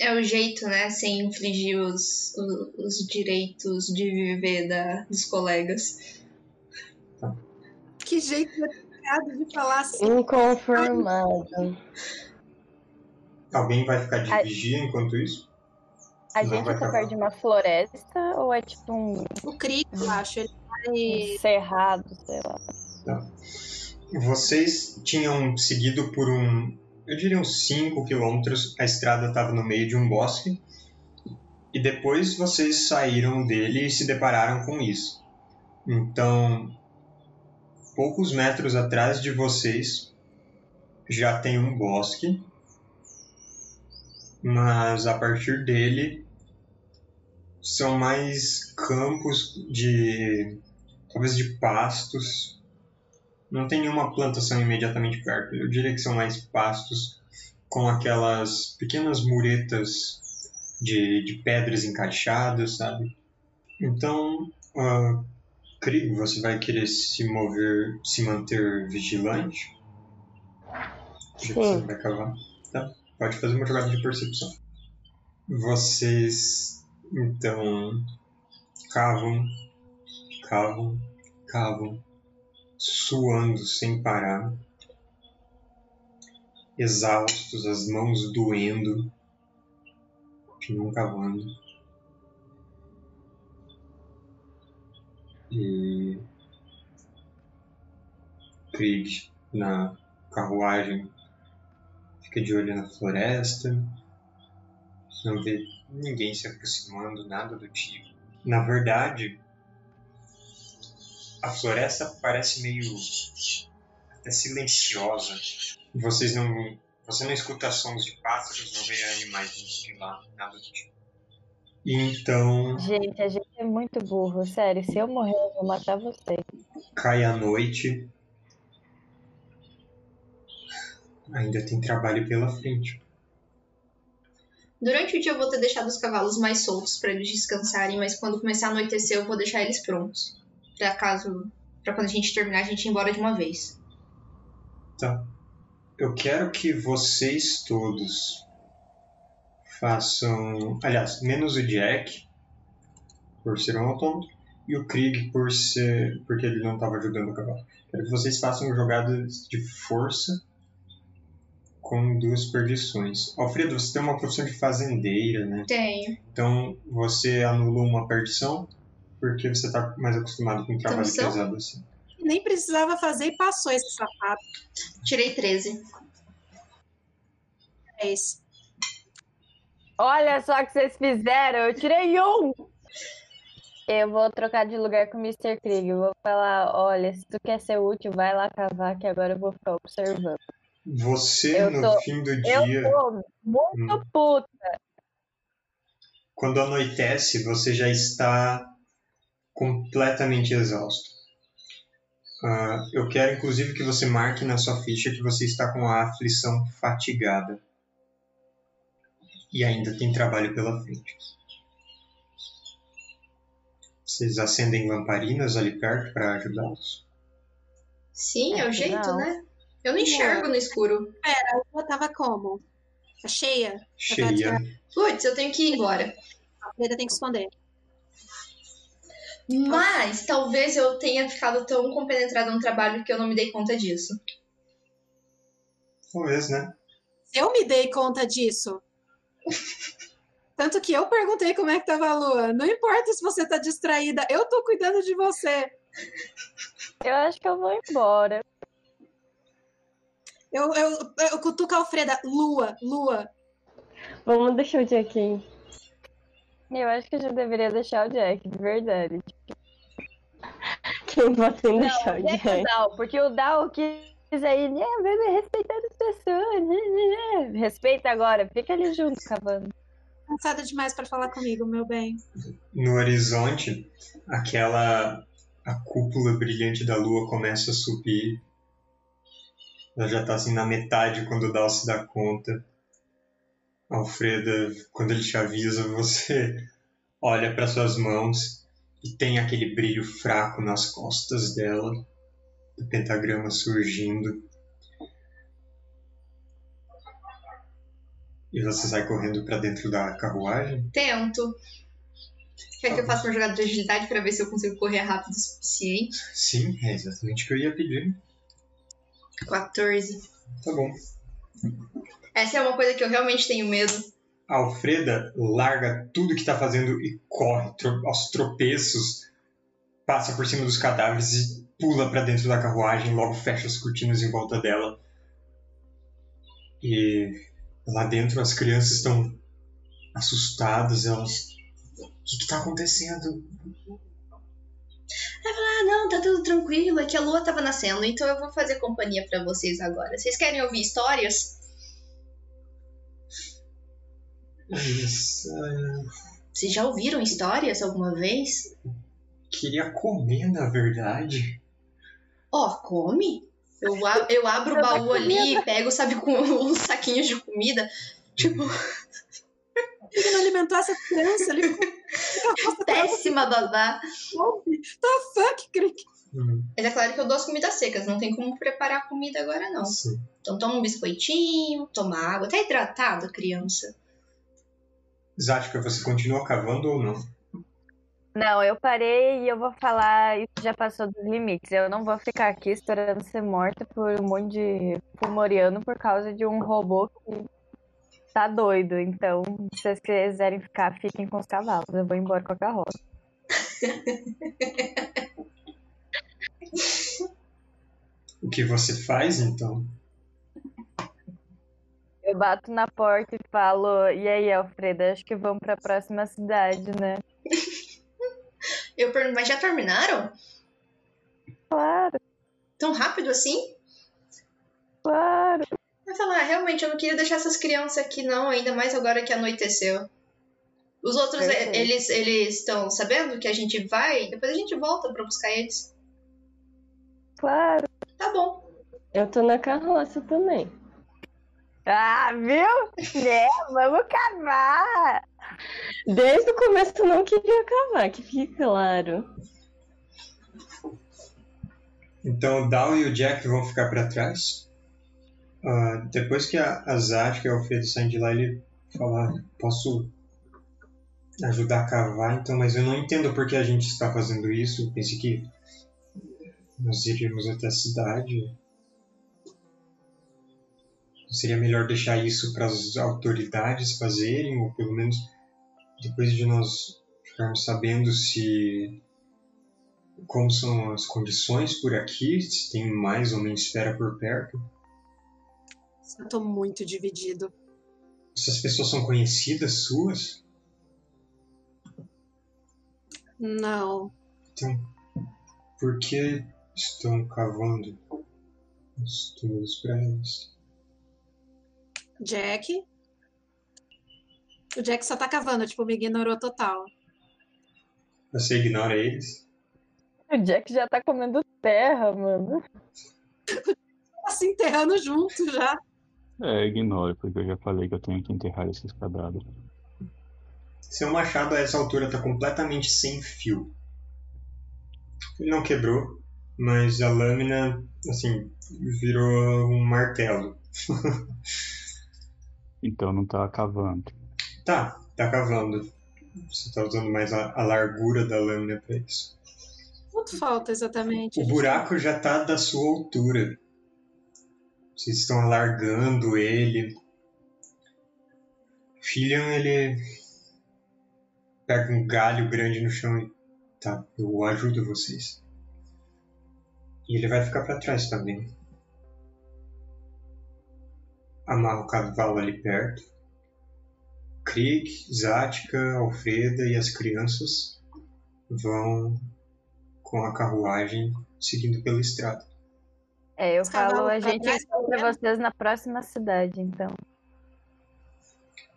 É o jeito, né? Sem infligir os, o- os, direitos de viver da, dos colegas. Que jeito de falar assim. Inconformado. Alguém vai ficar de Ai. vigia enquanto isso? A Não gente tá cavar. perto de uma floresta ou é tipo um, O Krieg, eu acho, ele vai. um cerrado, sei lá. Vocês tinham seguido por um, eu diria uns 5 quilômetros, a estrada estava no meio de um bosque, e depois vocês saíram dele e se depararam com isso. Então, poucos metros atrás de vocês já tem um bosque, mas a partir dele são mais campos de talvez de pastos não tem nenhuma plantação imediatamente perto. Eu diria que são mais pastos com aquelas pequenas muretas de, de pedras encaixadas, sabe? Então, uh, Krieg, você vai querer se mover, se manter vigilante? Já que você vai cavar. Tá. Pode fazer uma jogada de percepção. Vocês, então, cavam, cavam, cavam suando sem parar, exaustos, as mãos doendo, continuam cavando. E Krieg na carruagem fica de olho na floresta, não vê ninguém se aproximando, nada do tipo. Na verdade, a floresta parece meio até silenciosa. Vocês não, você não escuta sons de pássaros, não vê animais de lá, nada do tipo. E então Gente, a gente é muito burro, sério. Se eu morrer, eu vou matar você. cai a noite. Ainda tem trabalho pela frente. Durante o dia eu vou ter deixado os cavalos mais soltos para eles descansarem, mas quando começar a anoitecer eu vou deixar eles prontos. Pra caso. Pra quando a gente terminar, a gente ir embora de uma vez. Tá. Eu quero que vocês todos façam. Aliás, menos o Jack, por ser um autônomo, e o Krieg por ser. porque ele não estava ajudando o cavalo. Quero que vocês façam jogadas de força com duas perdições. Alfredo, você tem uma profissão de fazendeira, né? Tenho. Então você anula uma perdição porque você está mais acostumado com um trabalho Perdição? pesado assim. Nem precisava fazer e passou esse safado. Tirei 13. É esse. Olha só o que vocês fizeram, eu tirei um! Eu vou trocar de lugar com o Mr. Krieg. Eu vou falar, olha, se tu quer ser útil, vai lá cavar que agora eu vou ficar observando. Você, Eu no tô- fim do Eu dia, tô muito Hum. puta. quando anoitece, você já está completamente exausto. Ah, eu quero, inclusive, que você marque na sua ficha que você está com a aflição fatigada. E ainda tem trabalho pela frente. Vocês acendem lamparinas ali perto para ajudá-los? Sim, é o É, jeito, não. né? Eu não enxergo no escuro. Eu tava como? Tá cheia? Cheia. Putz, eu tenho que ir embora. A Freda tem que esconder. Mas talvez eu tenha ficado tão compenetrada no trabalho que eu não me dei conta disso. Talvez, né? Eu me dei conta disso. Tanto que eu perguntei como é que tava a lua. Não importa se você tá distraída, eu tô cuidando de você. Eu acho que eu vou embora. Eu, eu, eu cutuco a Alfreda. Lua, lua. Vamos deixar o Jack aí. Eu acho que eu já deveria deixar o Jack, de verdade. Quem você Não, deixar o o Jack o? Dal, porque o Dal quis aí, né, me respeitar as pessoas. né, né, né. Respeita agora, fica ali junto, cavando. Cansada demais pra falar comigo, meu bem. No horizonte, aquela a cúpula brilhante da lua começa a subir. Ela já está assim na metade quando o Dal se dá conta. Alfreda, quando ele te avisa, você olha para suas mãos e tem aquele brilho fraco nas costas dela, o pentagrama surgindo. E você sai correndo para dentro da carruagem? Tento. Quer que eu faça uma jogada de agilidade pra ver se eu consigo correr rápido o suficiente? Sim, é exatamente o que eu ia pedir. 14. Tá bom. Essa é uma coisa que eu realmente tenho medo. A Alfreda larga tudo que está fazendo e corre tro- aos tropeços, passa por cima dos cadáveres e pula para dentro da carruagem, logo fecha as cortinas em volta dela. E lá dentro as crianças estão assustadas, elas. O que está acontecendo? Ah, não, tá tudo tranquilo. É que a lua tava nascendo, então eu vou fazer companhia pra vocês agora. Vocês querem ouvir histórias? Ah, Vocês já ouviram histórias alguma vez? queria comer, na verdade. Ó, come. Eu, a- eu abro o baú ali e pego, sabe, com uns saquinhos de comida. Tipo, Ele não alimentou essa criança. Nossa, péssima babá. The fuck, Crick? Hum, Mas é claro que eu dou as comidas secas, não tem como preparar comida agora, não. sim. Então toma um biscoitinho, toma água. Tá hidratado, criança? Zática, você continua cavando ou não? Não, eu parei e eu vou falar, isso já passou dos limites. Eu não vou ficar aqui esperando ser morta por um monte de fumoriano por causa de um robô que tá doido. Então, se vocês quiserem ficar, fiquem com os cavalos. Eu vou embora com a carroça. O que você faz então? Eu bato na porta e falo, e aí, Alfreda, acho que vamos pra próxima cidade, né? Eu pergunto, mas já terminaram? Claro, Tão rápido assim? claro. Vai falar, "Ah, realmente, eu não queria deixar essas crianças aqui, não, ainda mais agora que anoiteceu. Os outros, Perfeito. eh, eles eles estão sabendo que a gente vai, depois a gente volta pra buscar eles. Claro. Tá bom. Eu tô na carroça também. Ah, viu? É, vamos cavar. Desde o começo eu não queria cavar, que fique claro. Então o Dal e o Jack vão ficar para trás. Ah, depois que a, a que é o Alfredo, saem de lá, ele fala: Posso ajudar a cavar, então, mas eu não entendo por que a gente está fazendo isso. Eu pensei que nós iríamos até a cidade. Seria melhor deixar isso para as autoridades fazerem, ou pelo menos depois de nós ficarmos sabendo se como são as condições por aqui, se tem mais ou menos esfera por perto. Estou muito dividido. Essas pessoas são conhecidas suas? Não. Então, por que estão cavando os túmulos para elas? Jack? O Jack só tá cavando, tipo, me ignorou total. Você ignora eles? O Jack já tá comendo terra, mano. Tá se enterrando junto já. É, ignore, porque eu já falei que eu tenho que enterrar esses cadáveres. Seu machado a essa altura está completamente sem fio. Ele não quebrou, mas a lâmina, assim, virou um martelo. Então não tá cavando. tá, tá cavando. Você tá usando mais a, a largura da lâmina para isso. Quanto falta exatamente? O buraco já tá da sua altura. Vocês estão alargando ele. Fillion, ele pega um galho grande no chão e tá, eu ajudo vocês. E ele vai ficar para trás também. Amarra o cavalo ali perto. Krieg, Zatka, Alfreda e as crianças vão com a carruagem seguindo pela estrada. É, eu Os falo, a gente encontra vocês na próxima cidade, então.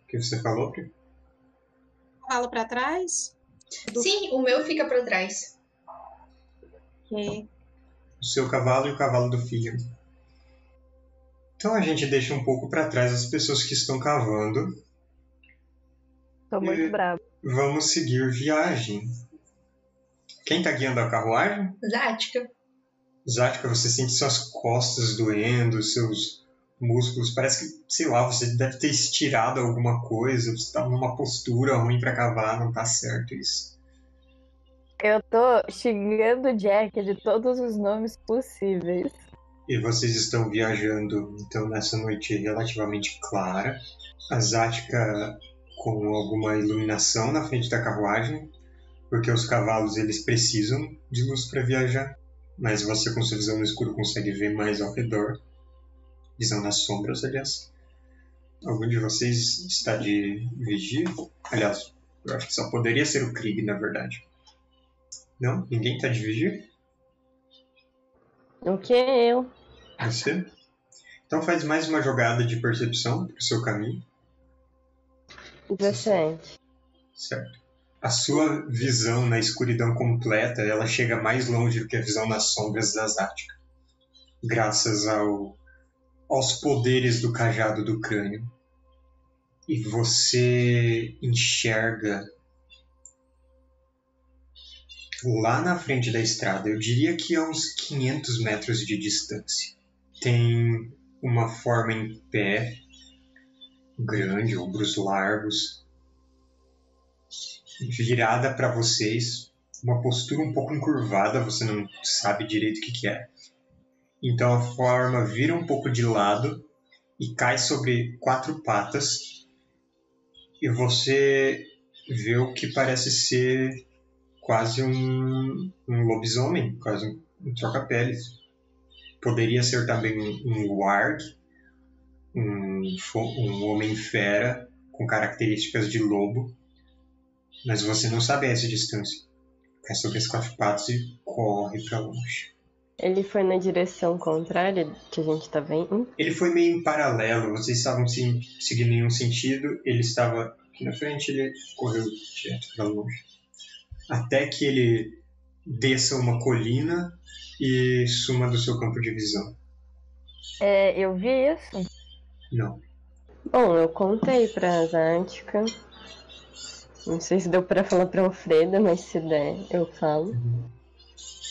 O que você falou, Pri? Falo pra trás? Sim, o meu fica pra trás. Ok. o seu cavalo e o cavalo do filho. Então a gente deixa um pouco para trás as pessoas que estão cavando. Tô muito bravo. Vamos seguir viagem. Quem está guiando a carruagem? Zática. Zática, você sente suas costas doendo, seus músculos. Parece que, sei lá, você deve ter estirado alguma coisa. Você está numa postura ruim para cavar, não tá certo isso. Eu tô xingando o Jack de todos os nomes possíveis. E vocês estão viajando, então, nessa noite relativamente clara. A Zática com alguma iluminação na frente da carruagem, porque os cavalos eles precisam de luz para viajar. Mas você, com sua visão no escuro, consegue ver mais ao redor. Visão nas sombras, aliás. Algum de vocês está de vigia? Aliás, eu acho que só poderia ser o Krieg, na verdade. Não? Ninguém está de vigia? O que eu? Você? Então faz mais uma jogada de percepção pro seu caminho, 17. certo? A sua visão na escuridão completa, ela chega mais longe do que a visão nas sombras da Zática. Graças ao, aos poderes do cajado do crânio. E você enxerga lá na frente da estrada, eu diria que a uns 500 metros de distância. Tem uma forma em pé, grande, ombros largos, virada para vocês, uma postura um pouco encurvada, você não sabe direito o que, que é. Então a forma vira um pouco de lado e cai sobre quatro patas, e você vê o que parece ser quase um, um lobisomem, quase um, um troca-peles. Poderia ser também um, um warg, um, um homem-fera com características de lobo, mas você não sabe essa distância. Cai sobre as quatro patas e corre para longe. Ele foi na direção contrária que a gente tá vendo? Ele foi meio em paralelo, vocês estavam se, seguindo em um sentido, ele estava aqui na frente, ele correu direto para longe. Até que ele desça uma colina e suma do seu campo de visão. É, eu vi isso. Não. Bom, eu contei pra Zártica. Não sei se deu pra falar pra Alfreda, mas se der, eu falo.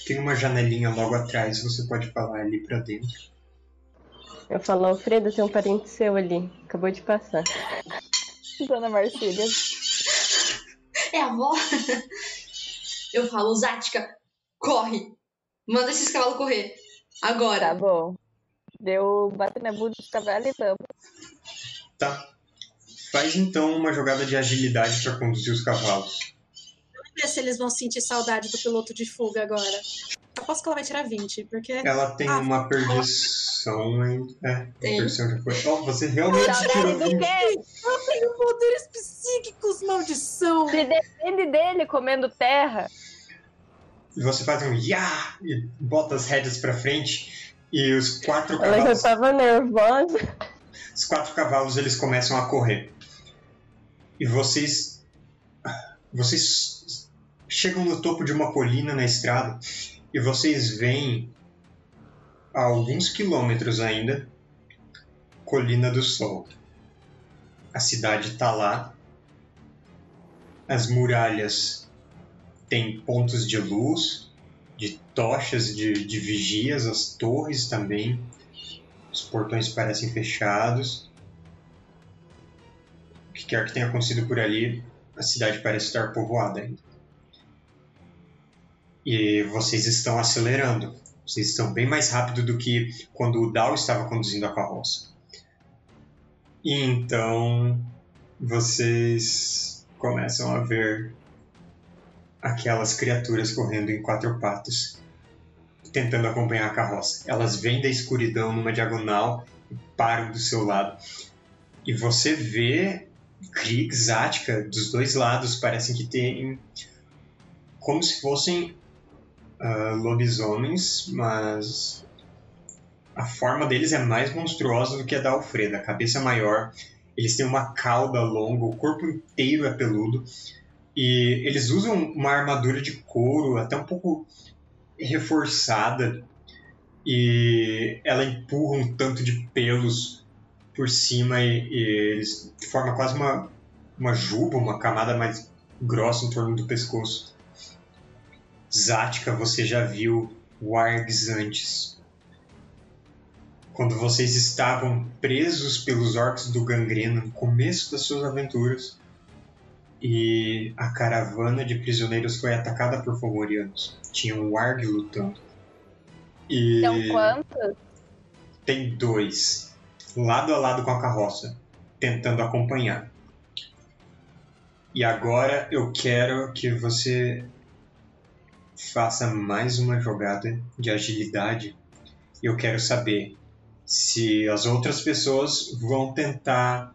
Tem uma janelinha logo atrás, você pode falar ali pra dentro. Eu falo, Alfreda, tem um parente seu ali. Acabou de passar. Dona Marcília. É a avó? Eu falo, Zática, corre! Manda esses cavalos correr. Tá Agora. bom. Deu bate na bunda dos cavalos e vamos. Tá. Faz então uma jogada de agilidade pra conduzir os cavalos. Vamos ver se eles vão sentir saudade do piloto de fuga agora. Aposto que ela vai tirar 20, porque. Ela tem Ah, uma perdição ainda. É, Tem. perdição já foi. Oh, você realmente tirou do 20. quê? Eu tenho poderes psíquicos, maldição! Se depende dele comendo terra. E você faz um ya e bota as rédeas pra frente e os quatro Ela já cavalos, tava nervosa. os quatro cavalos eles começam a correr. E vocês vocês chegam no topo de uma colina na estrada e vocês veem a alguns quilômetros ainda Colina do Sol. A cidade está lá. As muralhas têm pontos de luz, de tochas de, de vigias, as torres também. Os portões parecem fechados. O que quer que tenha acontecido por ali, a cidade parece estar povoada ainda. E vocês estão acelerando. Vocês estão bem mais rápido do que quando o Dal estava conduzindo a carroça. E então vocês começam a ver aquelas criaturas correndo em quatro patas, tentando acompanhar a carroça. Elas vêm da escuridão numa diagonal e param do seu lado. E você vê Krieg, Zatka, dos dois lados, parecem que tem como se fossem ah, lobisomens, mas a forma deles é mais monstruosa do que a da Alfreda. A cabeça é maior, eles têm uma cauda longa, o corpo inteiro é peludo. E eles usam uma armadura de couro, até um pouco reforçada. E ela empurra um tanto de pelos por cima e, e eles forma quase uma, uma juba, uma camada mais grossa em torno do pescoço. Zática, você já viu wargs antes. Quando vocês estavam presos pelos orcs do Gangrena no começo das suas aventuras, e a caravana de prisioneiros foi atacada por Fomorianos. Tinha um warg lutando. E Então quantos? tem dois, lado a lado com a carroça, tentando acompanhar. E agora eu quero que você faça mais uma jogada de agilidade. Eu quero saber se as outras pessoas vão tentar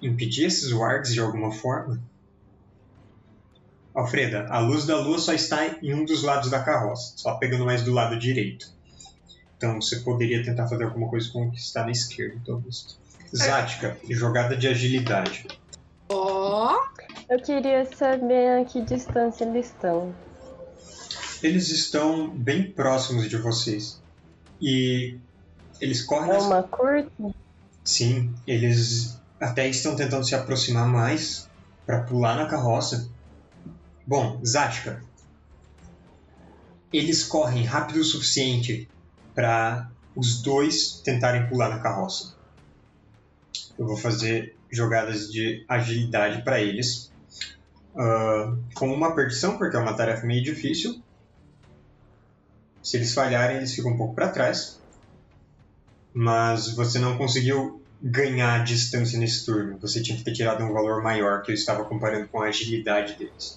impedir esses wargs de alguma forma. Alfreda, a luz da lua só está em um dos lados da carroça, só pegando mais do lado direito. Então você poderia tentar fazer alguma coisa com o que está na esquerda, talvez. Zática, jogada de agilidade. Ó, Eu queria saber a que distância eles estão. Eles estão bem próximos de vocês. E eles correm. É uma curta? Sim, eles até estão tentando se aproximar mais para pular na carroça. Bom, Zática. Eles correm rápido o suficiente para os dois tentarem pular na carroça. Eu vou fazer jogadas de agilidade para eles. ah, com uma perdição, porque é uma tarefa meio difícil. Se eles falharem, eles ficam um pouco para trás. Mas você não conseguiu ganhar distância nesse turno. Você tinha que ter tirado um valor maior que eu estava comparando com a agilidade deles.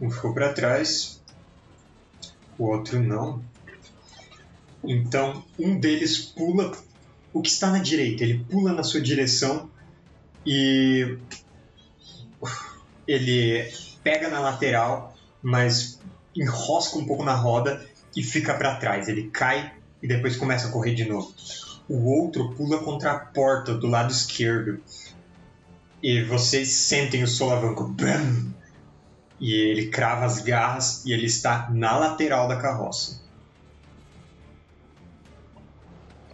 Um ficou para trás, o outro não. Então, um deles pula o que está na direita, ele pula na sua direção e ele pega na lateral, mas enrosca um pouco na roda e fica para trás. Ele cai e depois começa a correr de novo. O outro pula contra a porta do lado esquerdo. E vocês sentem o solavanco. Bam! E ele crava as garras e ele está na lateral da carroça.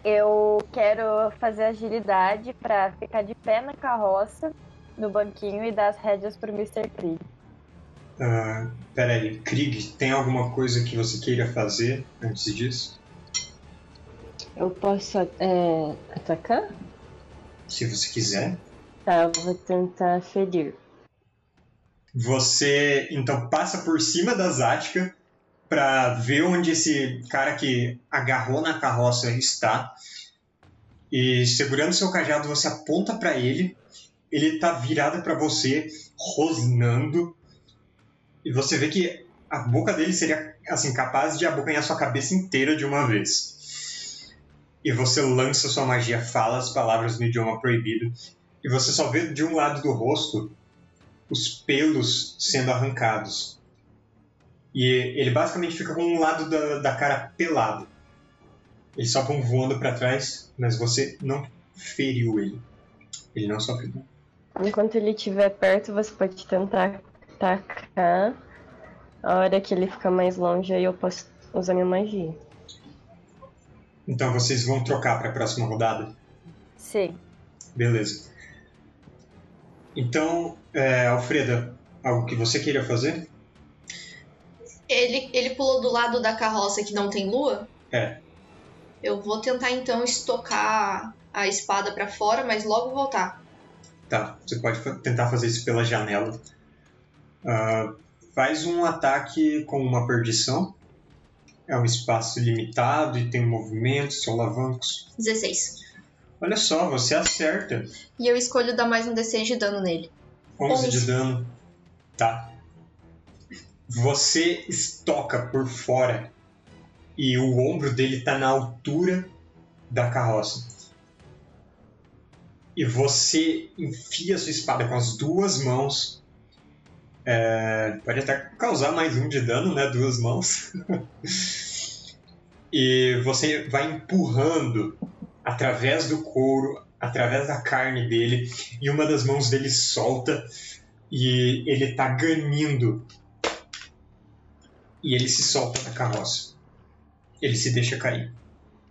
Eu quero fazer agilidade pra ficar de pé na carroça, no banquinho e dar as rédeas pro Mr. Krieg. Ah, peraí, Krieg, tem alguma coisa que você queira fazer antes disso? Eu posso é, atacar? Se você quiser. Tá, eu vou tentar ferir. Você então passa por cima da Zática para ver onde esse cara que agarrou na carroça está. E segurando seu cajado, você aponta para ele. Ele tá virado para você, rosnando. E você vê que a boca dele seria assim capaz de abocanhar sua cabeça inteira de uma vez. E você lança sua magia, fala as palavras no idioma proibido. E você só vê de um lado do rosto os pelos sendo arrancados. E ele basicamente fica com um lado da, da cara pelado. Eles só vão voando para trás, mas você não feriu ele. Ele não sofreu dano. Enquanto ele estiver perto, você pode tentar atacar. A hora que ele ficar mais longe, aí eu posso usar minha magia. Então vocês vão trocar para a próxima rodada? Sim. Beleza. Então, é, Alfreda, algo que você queira fazer? Ele, ele pulou do lado da carroça que não tem lua? É. Eu vou tentar então estocar a espada pra fora, mas logo voltar. Tá, você pode tentar fazer isso pela janela. Ah, faz um ataque com uma perdição. É um espaço limitado e tem movimentos, solavancos. 16. Olha só, você acerta. E eu escolho dar mais um D6 de dano nele. 11 de Onze. dano. Tá. Você estoca por fora e o ombro dele tá na altura da carroça. E você enfia sua espada com as duas mãos. É, pode até causar mais um de dano, né? Duas mãos. e você vai empurrando através do couro, através da carne dele, e uma das mãos dele solta e ele tá ganindo. E ele se solta da carroça. Ele se deixa cair.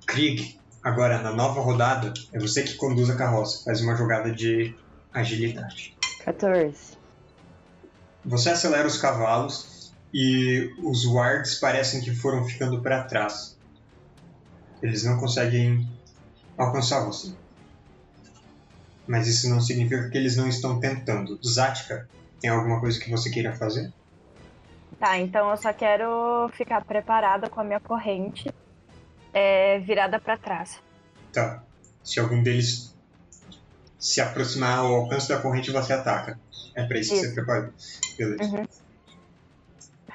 Krieg, agora na nova rodada, é você que conduz a carroça. Faz uma jogada de agilidade. 14. Você acelera os cavalos e os wards parecem que foram ficando para trás. Eles não conseguem alcançar você. Mas isso não significa que eles não estão tentando. Zatka, tem alguma coisa que você queira fazer? Tá, então eu só quero ficar preparada com a minha corrente é, virada pra trás. Tá. Se algum deles se aproximar ao alcance da corrente, você ataca. É pra isso, que Isso. você prepara. Beleza. Uhum.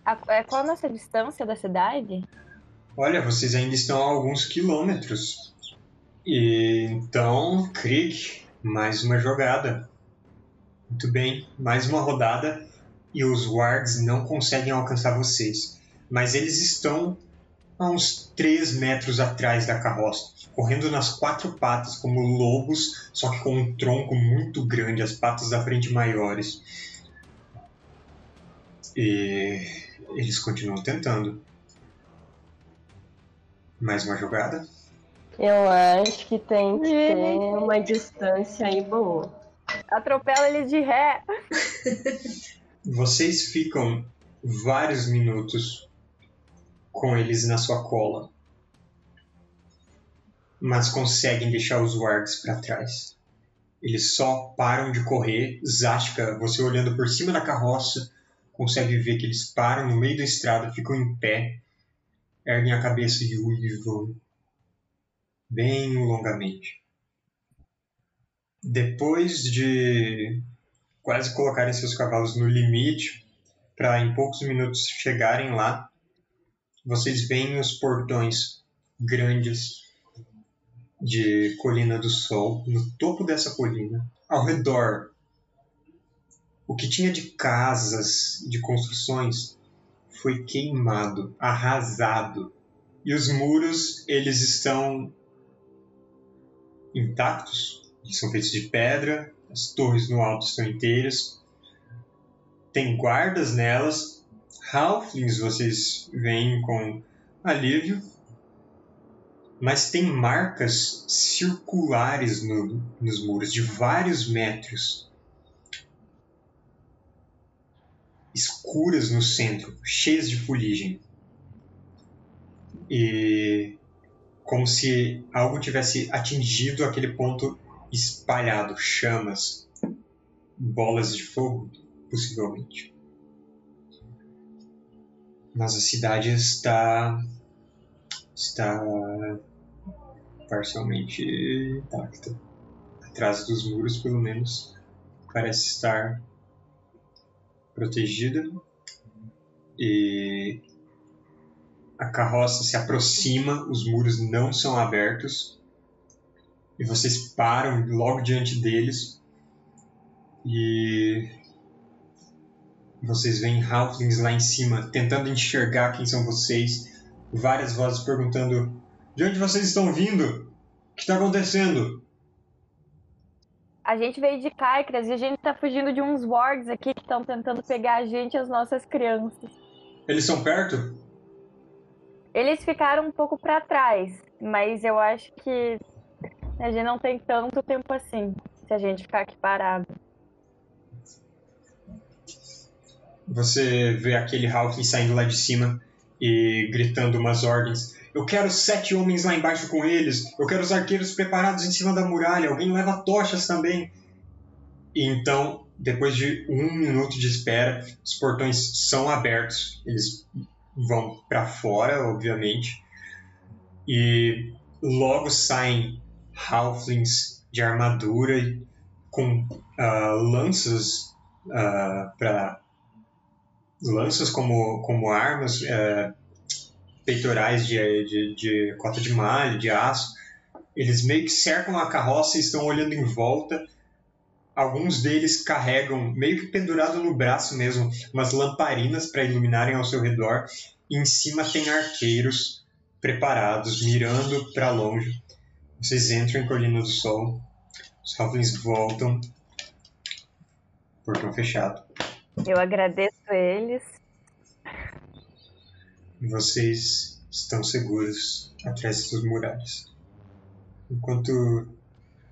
A- é, qual a nossa distância da cidade? Olha, vocês ainda estão a alguns quilômetros. E então, Krieg, mais uma jogada. Muito bem, mais uma rodada e os wards não conseguem alcançar vocês. Mas eles estão a uns 3 metros atrás da carroça, correndo nas quatro patas como lobos, só que com um tronco muito grande, as patas da frente maiores. E eles continuam tentando. Mais uma jogada. Eu acho que tem que ter uma distância aí boa. Atropela eles de ré. Vocês ficam vários minutos com eles na sua cola, mas conseguem deixar os wards para trás. Eles só param de correr. Zashka, você olhando por cima da carroça, consegue ver que eles param no meio da estrada, ficam em pé, erguem a cabeça e uivam bem longamente. Depois de quase colocarem seus cavalos no limite para em poucos minutos chegarem lá, vocês veem os portões grandes de Colina do Sol, no topo dessa colina, ao redor. O que tinha de casas, de construções, foi queimado, arrasado. E os muros, eles estão intactos, eles são feitos de pedra, as torres no alto estão inteiras. Tem guardas nelas. Halflings vocês veem com alívio. Mas tem marcas circulares no- nos muros, de vários metros. Escuras no centro, cheias de fuligem. E como se algo tivesse atingido aquele ponto espalhado, chamas, bolas de fogo, possivelmente. Mas a cidade está está parcialmente intacta. Atrás dos muros, pelo menos, parece estar protegida. E a carroça se aproxima, os muros não são abertos. E vocês param logo diante deles. E vocês veem Halflings lá em cima, tentando enxergar quem são vocês. Várias vozes perguntando: De onde vocês estão vindo? O que está acontecendo? A gente veio de Caicras e a gente tá fugindo de uns wargs aqui que estão tentando pegar a gente e as nossas crianças. Eles são perto? Eles ficaram um pouco pra trás, mas eu acho que a gente não tem tanto tempo assim se a gente ficar aqui parado. Você vê aquele Hawking saindo lá de cima e gritando umas ordens. Eu quero sete homens lá embaixo com eles. Eu quero os arqueiros preparados em cima da muralha. Alguém leva tochas também. E então, depois de um minuto de espera, os portões são abertos. Eles vão para fora, obviamente. E logo saem halflings de armadura com ah, lanças para lanças como, como armas, eh, peitorais de, de, de cota de malha, de aço. Eles meio que cercam a carroça e estão olhando em volta. Alguns deles carregam, meio que pendurado no braço mesmo, umas lamparinas para iluminarem ao seu redor. E em cima tem arqueiros preparados, mirando para longe. Vocês entram em Colina do Sol. Os Halflings voltam. Portão fechado. Eu agradeço eles. Vocês estão seguros atrás dos muralhas. Enquanto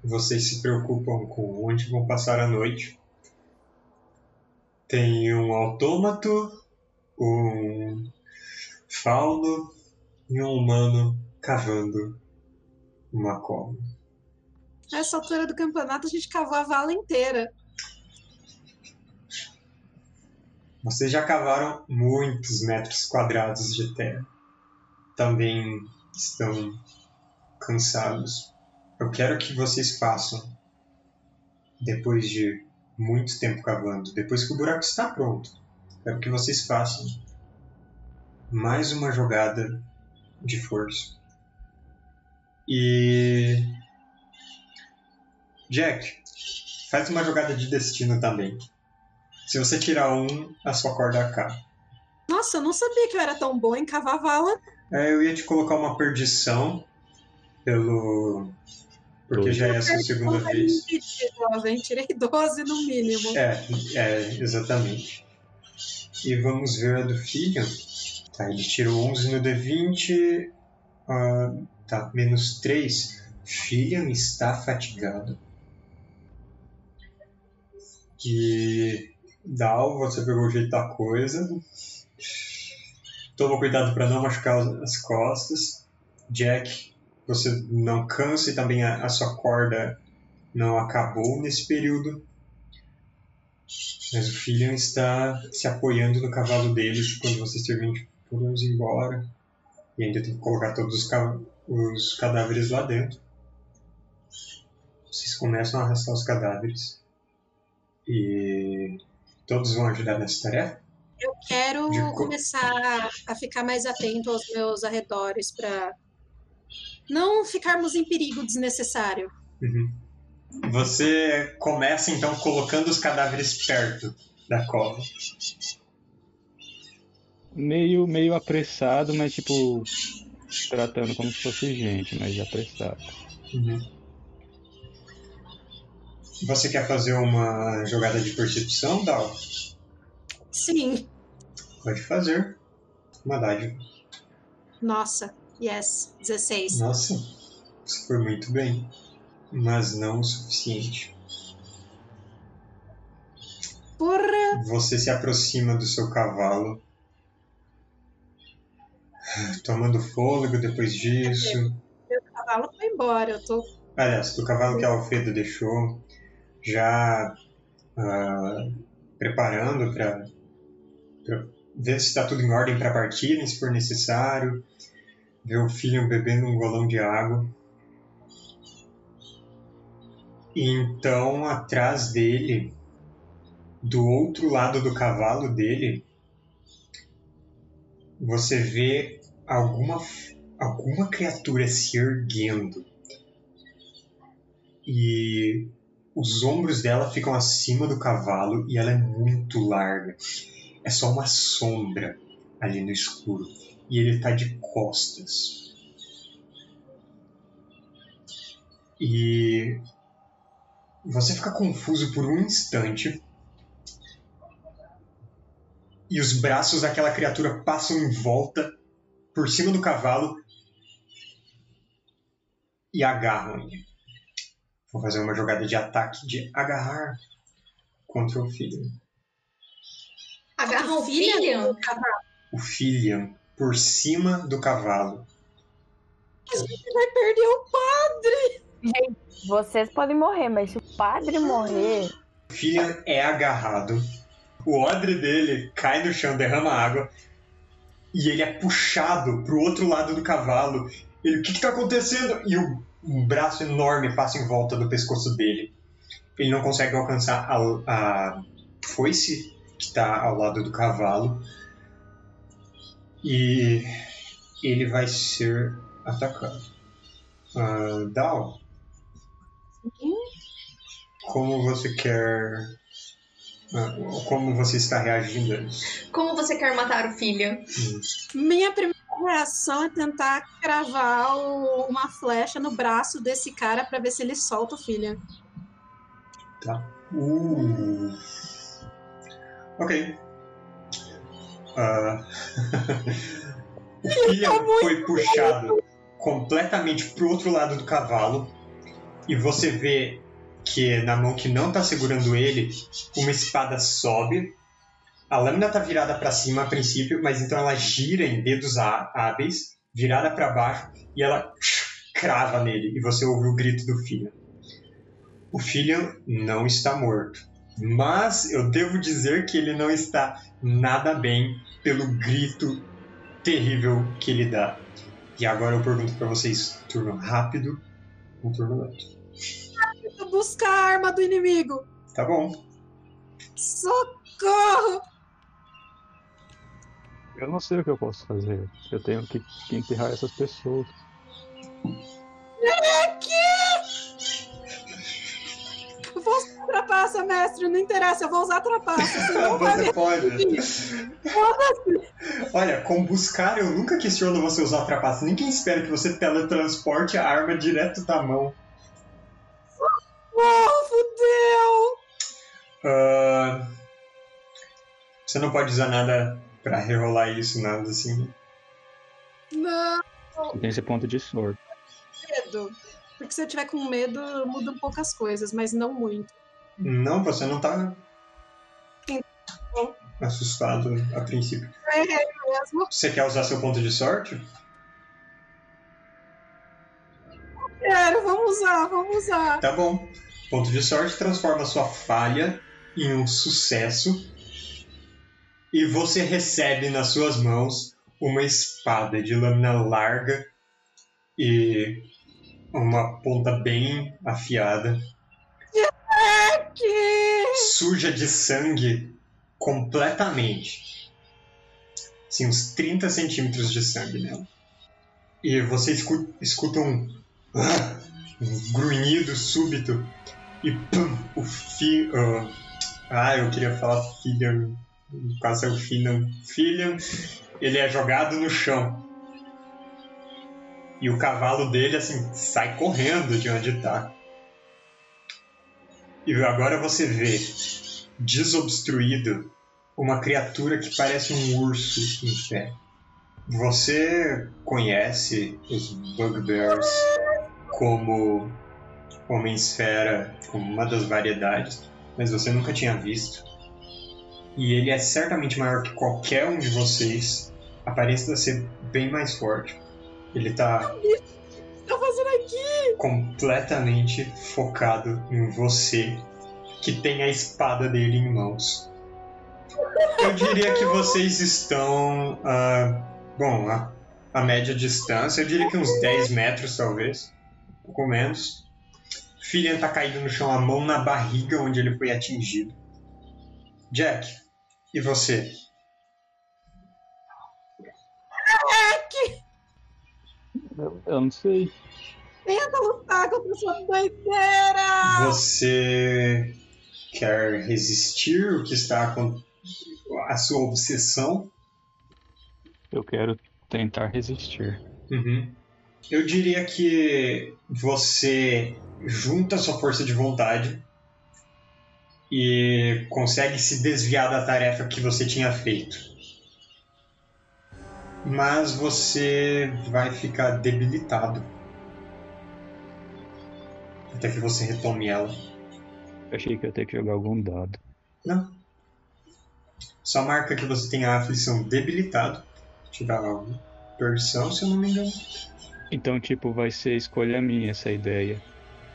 vocês se preocupam com onde vão passar a noite, tem um autômato, um fauno e um humano cavando uma cova. Nessa altura do campeonato, a gente cavou a vala inteira. Vocês já cavaram muitos metros quadrados de terra. Também estão cansados. Eu quero que vocês façam, depois de muito tempo cavando, depois que o buraco está pronto, quero que vocês façam mais uma jogada de força. E. Jack, faz uma jogada de destino também. Se você tirar um, a sua corda acaba. Nossa, eu não sabia que eu era tão boa em cavar vala. É, eu ia te colocar uma perdição pelo. Porque já é a sua segunda vez. Jovem, tirei 12 no mínimo. É, é, exatamente. E vamos ver a do filho. Tá, ele tirou 11 no D20. ah, tá, menos 3. Filho está fatigado. E. Dal, você pegou o jeito da coisa. Toma cuidado para não machucar as costas. Jack, você não cansa e também a, a sua corda não acabou nesse período. Mas o Fillion está se apoiando no cavalo deles quando vocês terminam. Podemos ir embora. E ainda tem que colocar todos os, ca- os cadáveres lá dentro. Vocês começam a arrastar os cadáveres. E todos vão ajudar nessa tarefa? Eu quero De começar a ficar mais atento aos meus arredores para não ficarmos em perigo desnecessário. Uhum. Você começa então colocando os cadáveres perto da cova. Meio, meio apressado, mas tipo, tratando como se fosse gente, mas apressado. Uhum. Você quer fazer uma jogada de percepção, Dal? Sim, Pode fazer. Uma dádiva. nossa. Yes, 16. Nossa, isso foi muito bem. Mas não o suficiente. Porra! Você se aproxima do seu cavalo, tomando fôlego depois disso. Meu cavalo foi embora. Eu tô. Aliás, do cavalo que a Alfredo deixou, já ah, preparando para ver se está tudo em ordem para partirem, se for necessário. Ver o filho bebendo um golão de água. E então, atrás dele, do outro lado do cavalo dele, você vê alguma, alguma criatura se erguendo. E os ombros dela ficam acima do cavalo e ela é muito larga. É só uma sombra ali no escuro. E ele está de costas. E você fica confuso por um instante. E os braços daquela criatura passam em volta por cima do cavalo e agarram ele. Vou fazer uma jogada de ataque de agarrar contra o filho. Agarra o filho? O filho por cima do cavalo. A gente vai perder o padre. Vocês podem morrer, mas se o padre morrer. O filho é agarrado. O odre dele cai no chão, derrama água. E ele é puxado pro outro lado do cavalo. Ele, o que que tá acontecendo? E o, um braço enorme passa em volta do pescoço dele. Ele não consegue alcançar a, a foice que está ao lado do cavalo. E ele vai ser atacado. Ah, Dal, como você quer. ah, como você está reagindo a isso? Como você quer matar o filho? Minha primeira reação é tentar cravar o- uma flecha no braço desse cara pra ver se ele solta o filho. Uh. Ok. Ah, o filho foi puxado completamente pro outro lado do cavalo e você vê que na mão que não está segurando ele, uma espada sobe. A lâmina está virada para cima a princípio, mas então ela gira em dedos há- hábeis, virada para baixo e ela crava nele e você ouve o grito do filho. O filho não está morto. Mas eu devo dizer que ele não está nada bem pelo grito terrível que ele dá. E agora eu pergunto para vocês: turno rápido ou turno lento? Buscar a arma do inimigo. Tá bom. Socorro! Eu não sei o que eu posso fazer. Eu tenho que, que enterrar essas pessoas. Eu vou usar trapaça, mestre. Não interessa, eu vou usar trapaça. Senão Você pode. Olha, com buscar eu nunca questiono você usar trapaça. Ninguém espera que você teletransporte a arma direto da mão. Oh, fudeu! Ah, você não pode usar nada pra rerolar isso, nada assim. Não, Tem esse ponto de sorte. medo. Porque se eu tiver com medo, muda um pouco as coisas, mas não muito. Não, você não tá Então. assustado a princípio. É mesmo. Você quer usar seu ponto de sorte? Quero, vamos usar, vamos usar. Tá bom. Ponto de sorte transforma sua falha em um sucesso. E você recebe nas suas mãos uma espada de lâmina larga e uma ponta bem afiada, Que... suja de sangue completamente. Assim, uns 30 centímetros de sangue nela. E você escu- escuta um, ah, um grunhido súbito e pum, o fi, ah, ah, eu queria falar filho, quase é o filho, filho, ele é jogado no chão. E o cavalo dele, assim, sai correndo de onde tá. E agora você vê, desobstruído, uma criatura que parece um urso em pé. Você conhece os Bugbears como Homem-Esfera, como uma das variedades, mas você nunca tinha visto. E ele é certamente maior que qualquer um de vocês. Aparenta ser bem mais forte. Ele tá Tá fazendo aqui? completamente focado em você, que tem a espada dele em mãos. Eu diria que vocês estão, ah, bom, a, a média distância, eu diria que uns 10 metros talvez, um pouco menos. Fillian tá caído no chão, a mão na barriga onde ele foi atingido. Jack, e você? Eu, eu não sei. Tenta lutar contra essa doideira! Você quer resistir o que está com a sua obsessão? Eu quero tentar resistir. Uhum. Eu diria que você junta sua força de vontade e consegue se desviar da tarefa que você tinha feito. Mas você vai ficar debilitado. Até que você retome ela. Eu achei que eu ia ter que jogar algum dado. Não. Só marca que você tem a aflição debilitado. Tirar a versão, se eu não me engano. Então, tipo, vai ser escolha minha essa ideia.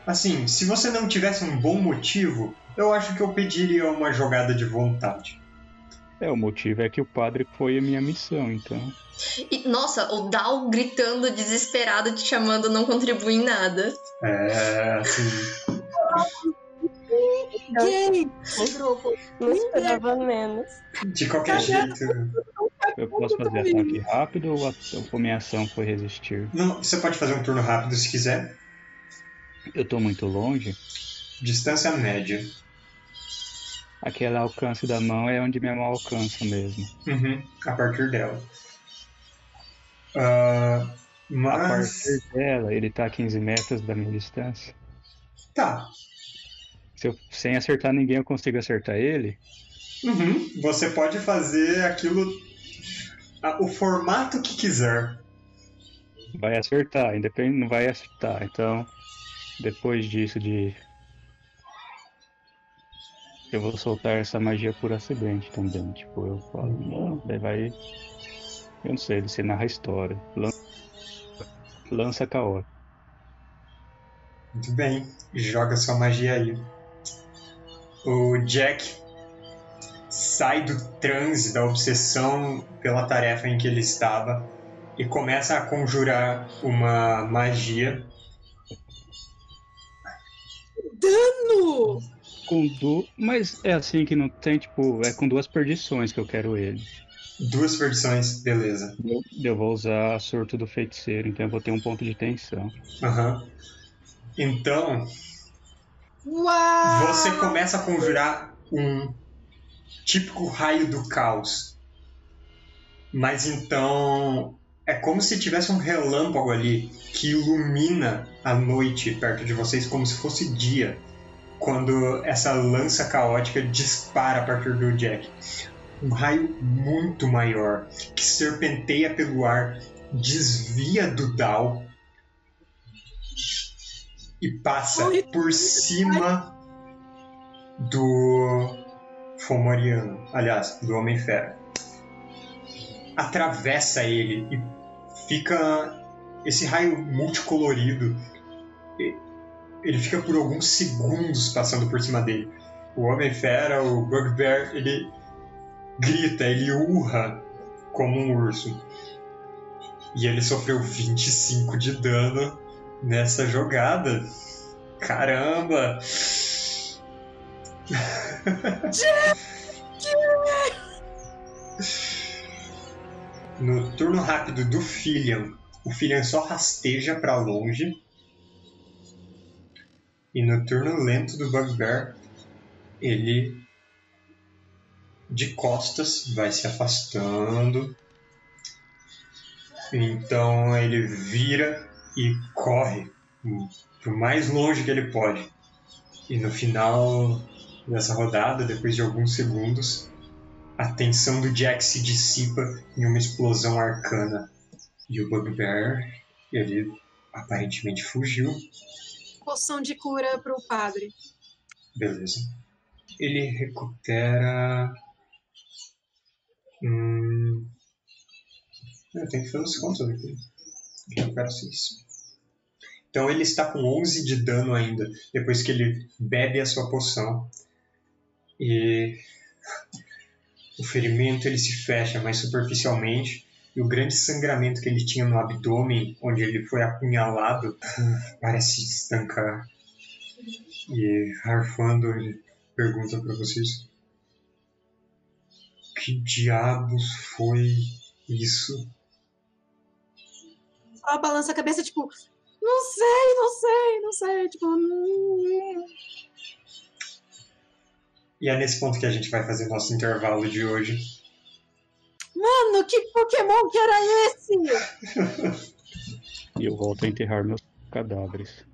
Assim, se você não tivesse um bom motivo, eu acho que eu pediria uma jogada de vontade. É, o motivo é que o padre foi a minha missão, então. E, nossa, o Dal gritando desesperado, te chamando, não contribui em nada. É, assim. Gay! Grupo. Não esperava menos. De qualquer jeito. Eu posso fazer ataque rápido ou a, ou minha ação foi resistir? Não, você pode fazer um turno rápido se quiser. Eu tô muito longe. Distância média. Aquele alcance da mão é onde minha mão alcança mesmo. Uhum, a partir dela. Ah, A mas. partir dela, ele tá a 15 metros da minha distância. Tá. Se eu, sem acertar ninguém, eu consigo acertar ele? Uhum, Você pode fazer aquilo. a- o formato que quiser. Vai acertar, independente, não vai acertar. Então, depois disso de. Eu vou soltar essa magia por acidente também. Tipo, eu falo, não, daí vai. Eu não sei, você narra a história. Lan- Lança caótico. Muito bem, joga sua magia aí. O Jack sai do transe, da obsessão pela tarefa em que ele estava e começa a conjurar uma magia. Dano! Com du... Mas é assim que não tem, tipo, é com duas perdições que eu quero ele. Duas versões, beleza. Eu, eu vou usar surto do feiticeiro, então eu vou ter um ponto de tensão. Aham. Então, Uau! você começa a conjurar um típico raio do caos. Mas então é como se tivesse um relâmpago ali que ilumina a noite perto de vocês como se fosse dia. Quando essa lança caótica dispara a partir do Jack. Um raio muito maior que serpenteia pelo ar, desvia do Dal e passa por cima do Fomoriano, aliás, do Homem-Fera. Atravessa ele e fica esse raio multicolorido. Ele fica por alguns segundos passando por cima dele. O Homem-Fera, o Bugbear, ele grita, ele urra como um urso. E ele sofreu 25 de dano nessa jogada. Caramba! No turno rápido do Filian, o Filian só rasteja pra longe. E no turno lento do Bugbear, ele de costas vai se afastando. Então ele vira e corre pro mais longe que ele pode. E no final dessa rodada, depois de alguns segundos, A tensão do Jack se dissipa em uma explosão arcana. E o Bugbear, ele aparentemente fugiu. Poção de cura pro padre. Beleza. Ele recupera. Hum... Eu tenho que fazer as contas aqui. Ele recupera 6. Então ele está com 11 de dano ainda, depois que ele bebe a sua poção. E o ferimento ele se fecha mais superficialmente e o grande sangramento que ele tinha no abdômen, onde ele foi apunhalado, parece estancar. E Harfando ele pergunta para vocês: Que diabos foi isso? Só balança a cabeça, tipo, não sei, não sei, não sei. Tipo, hum. E é nesse ponto que a gente vai fazer nosso intervalo de hoje. Mano, que Pokémon que era esse? E eu volto a enterrar meus cadáveres.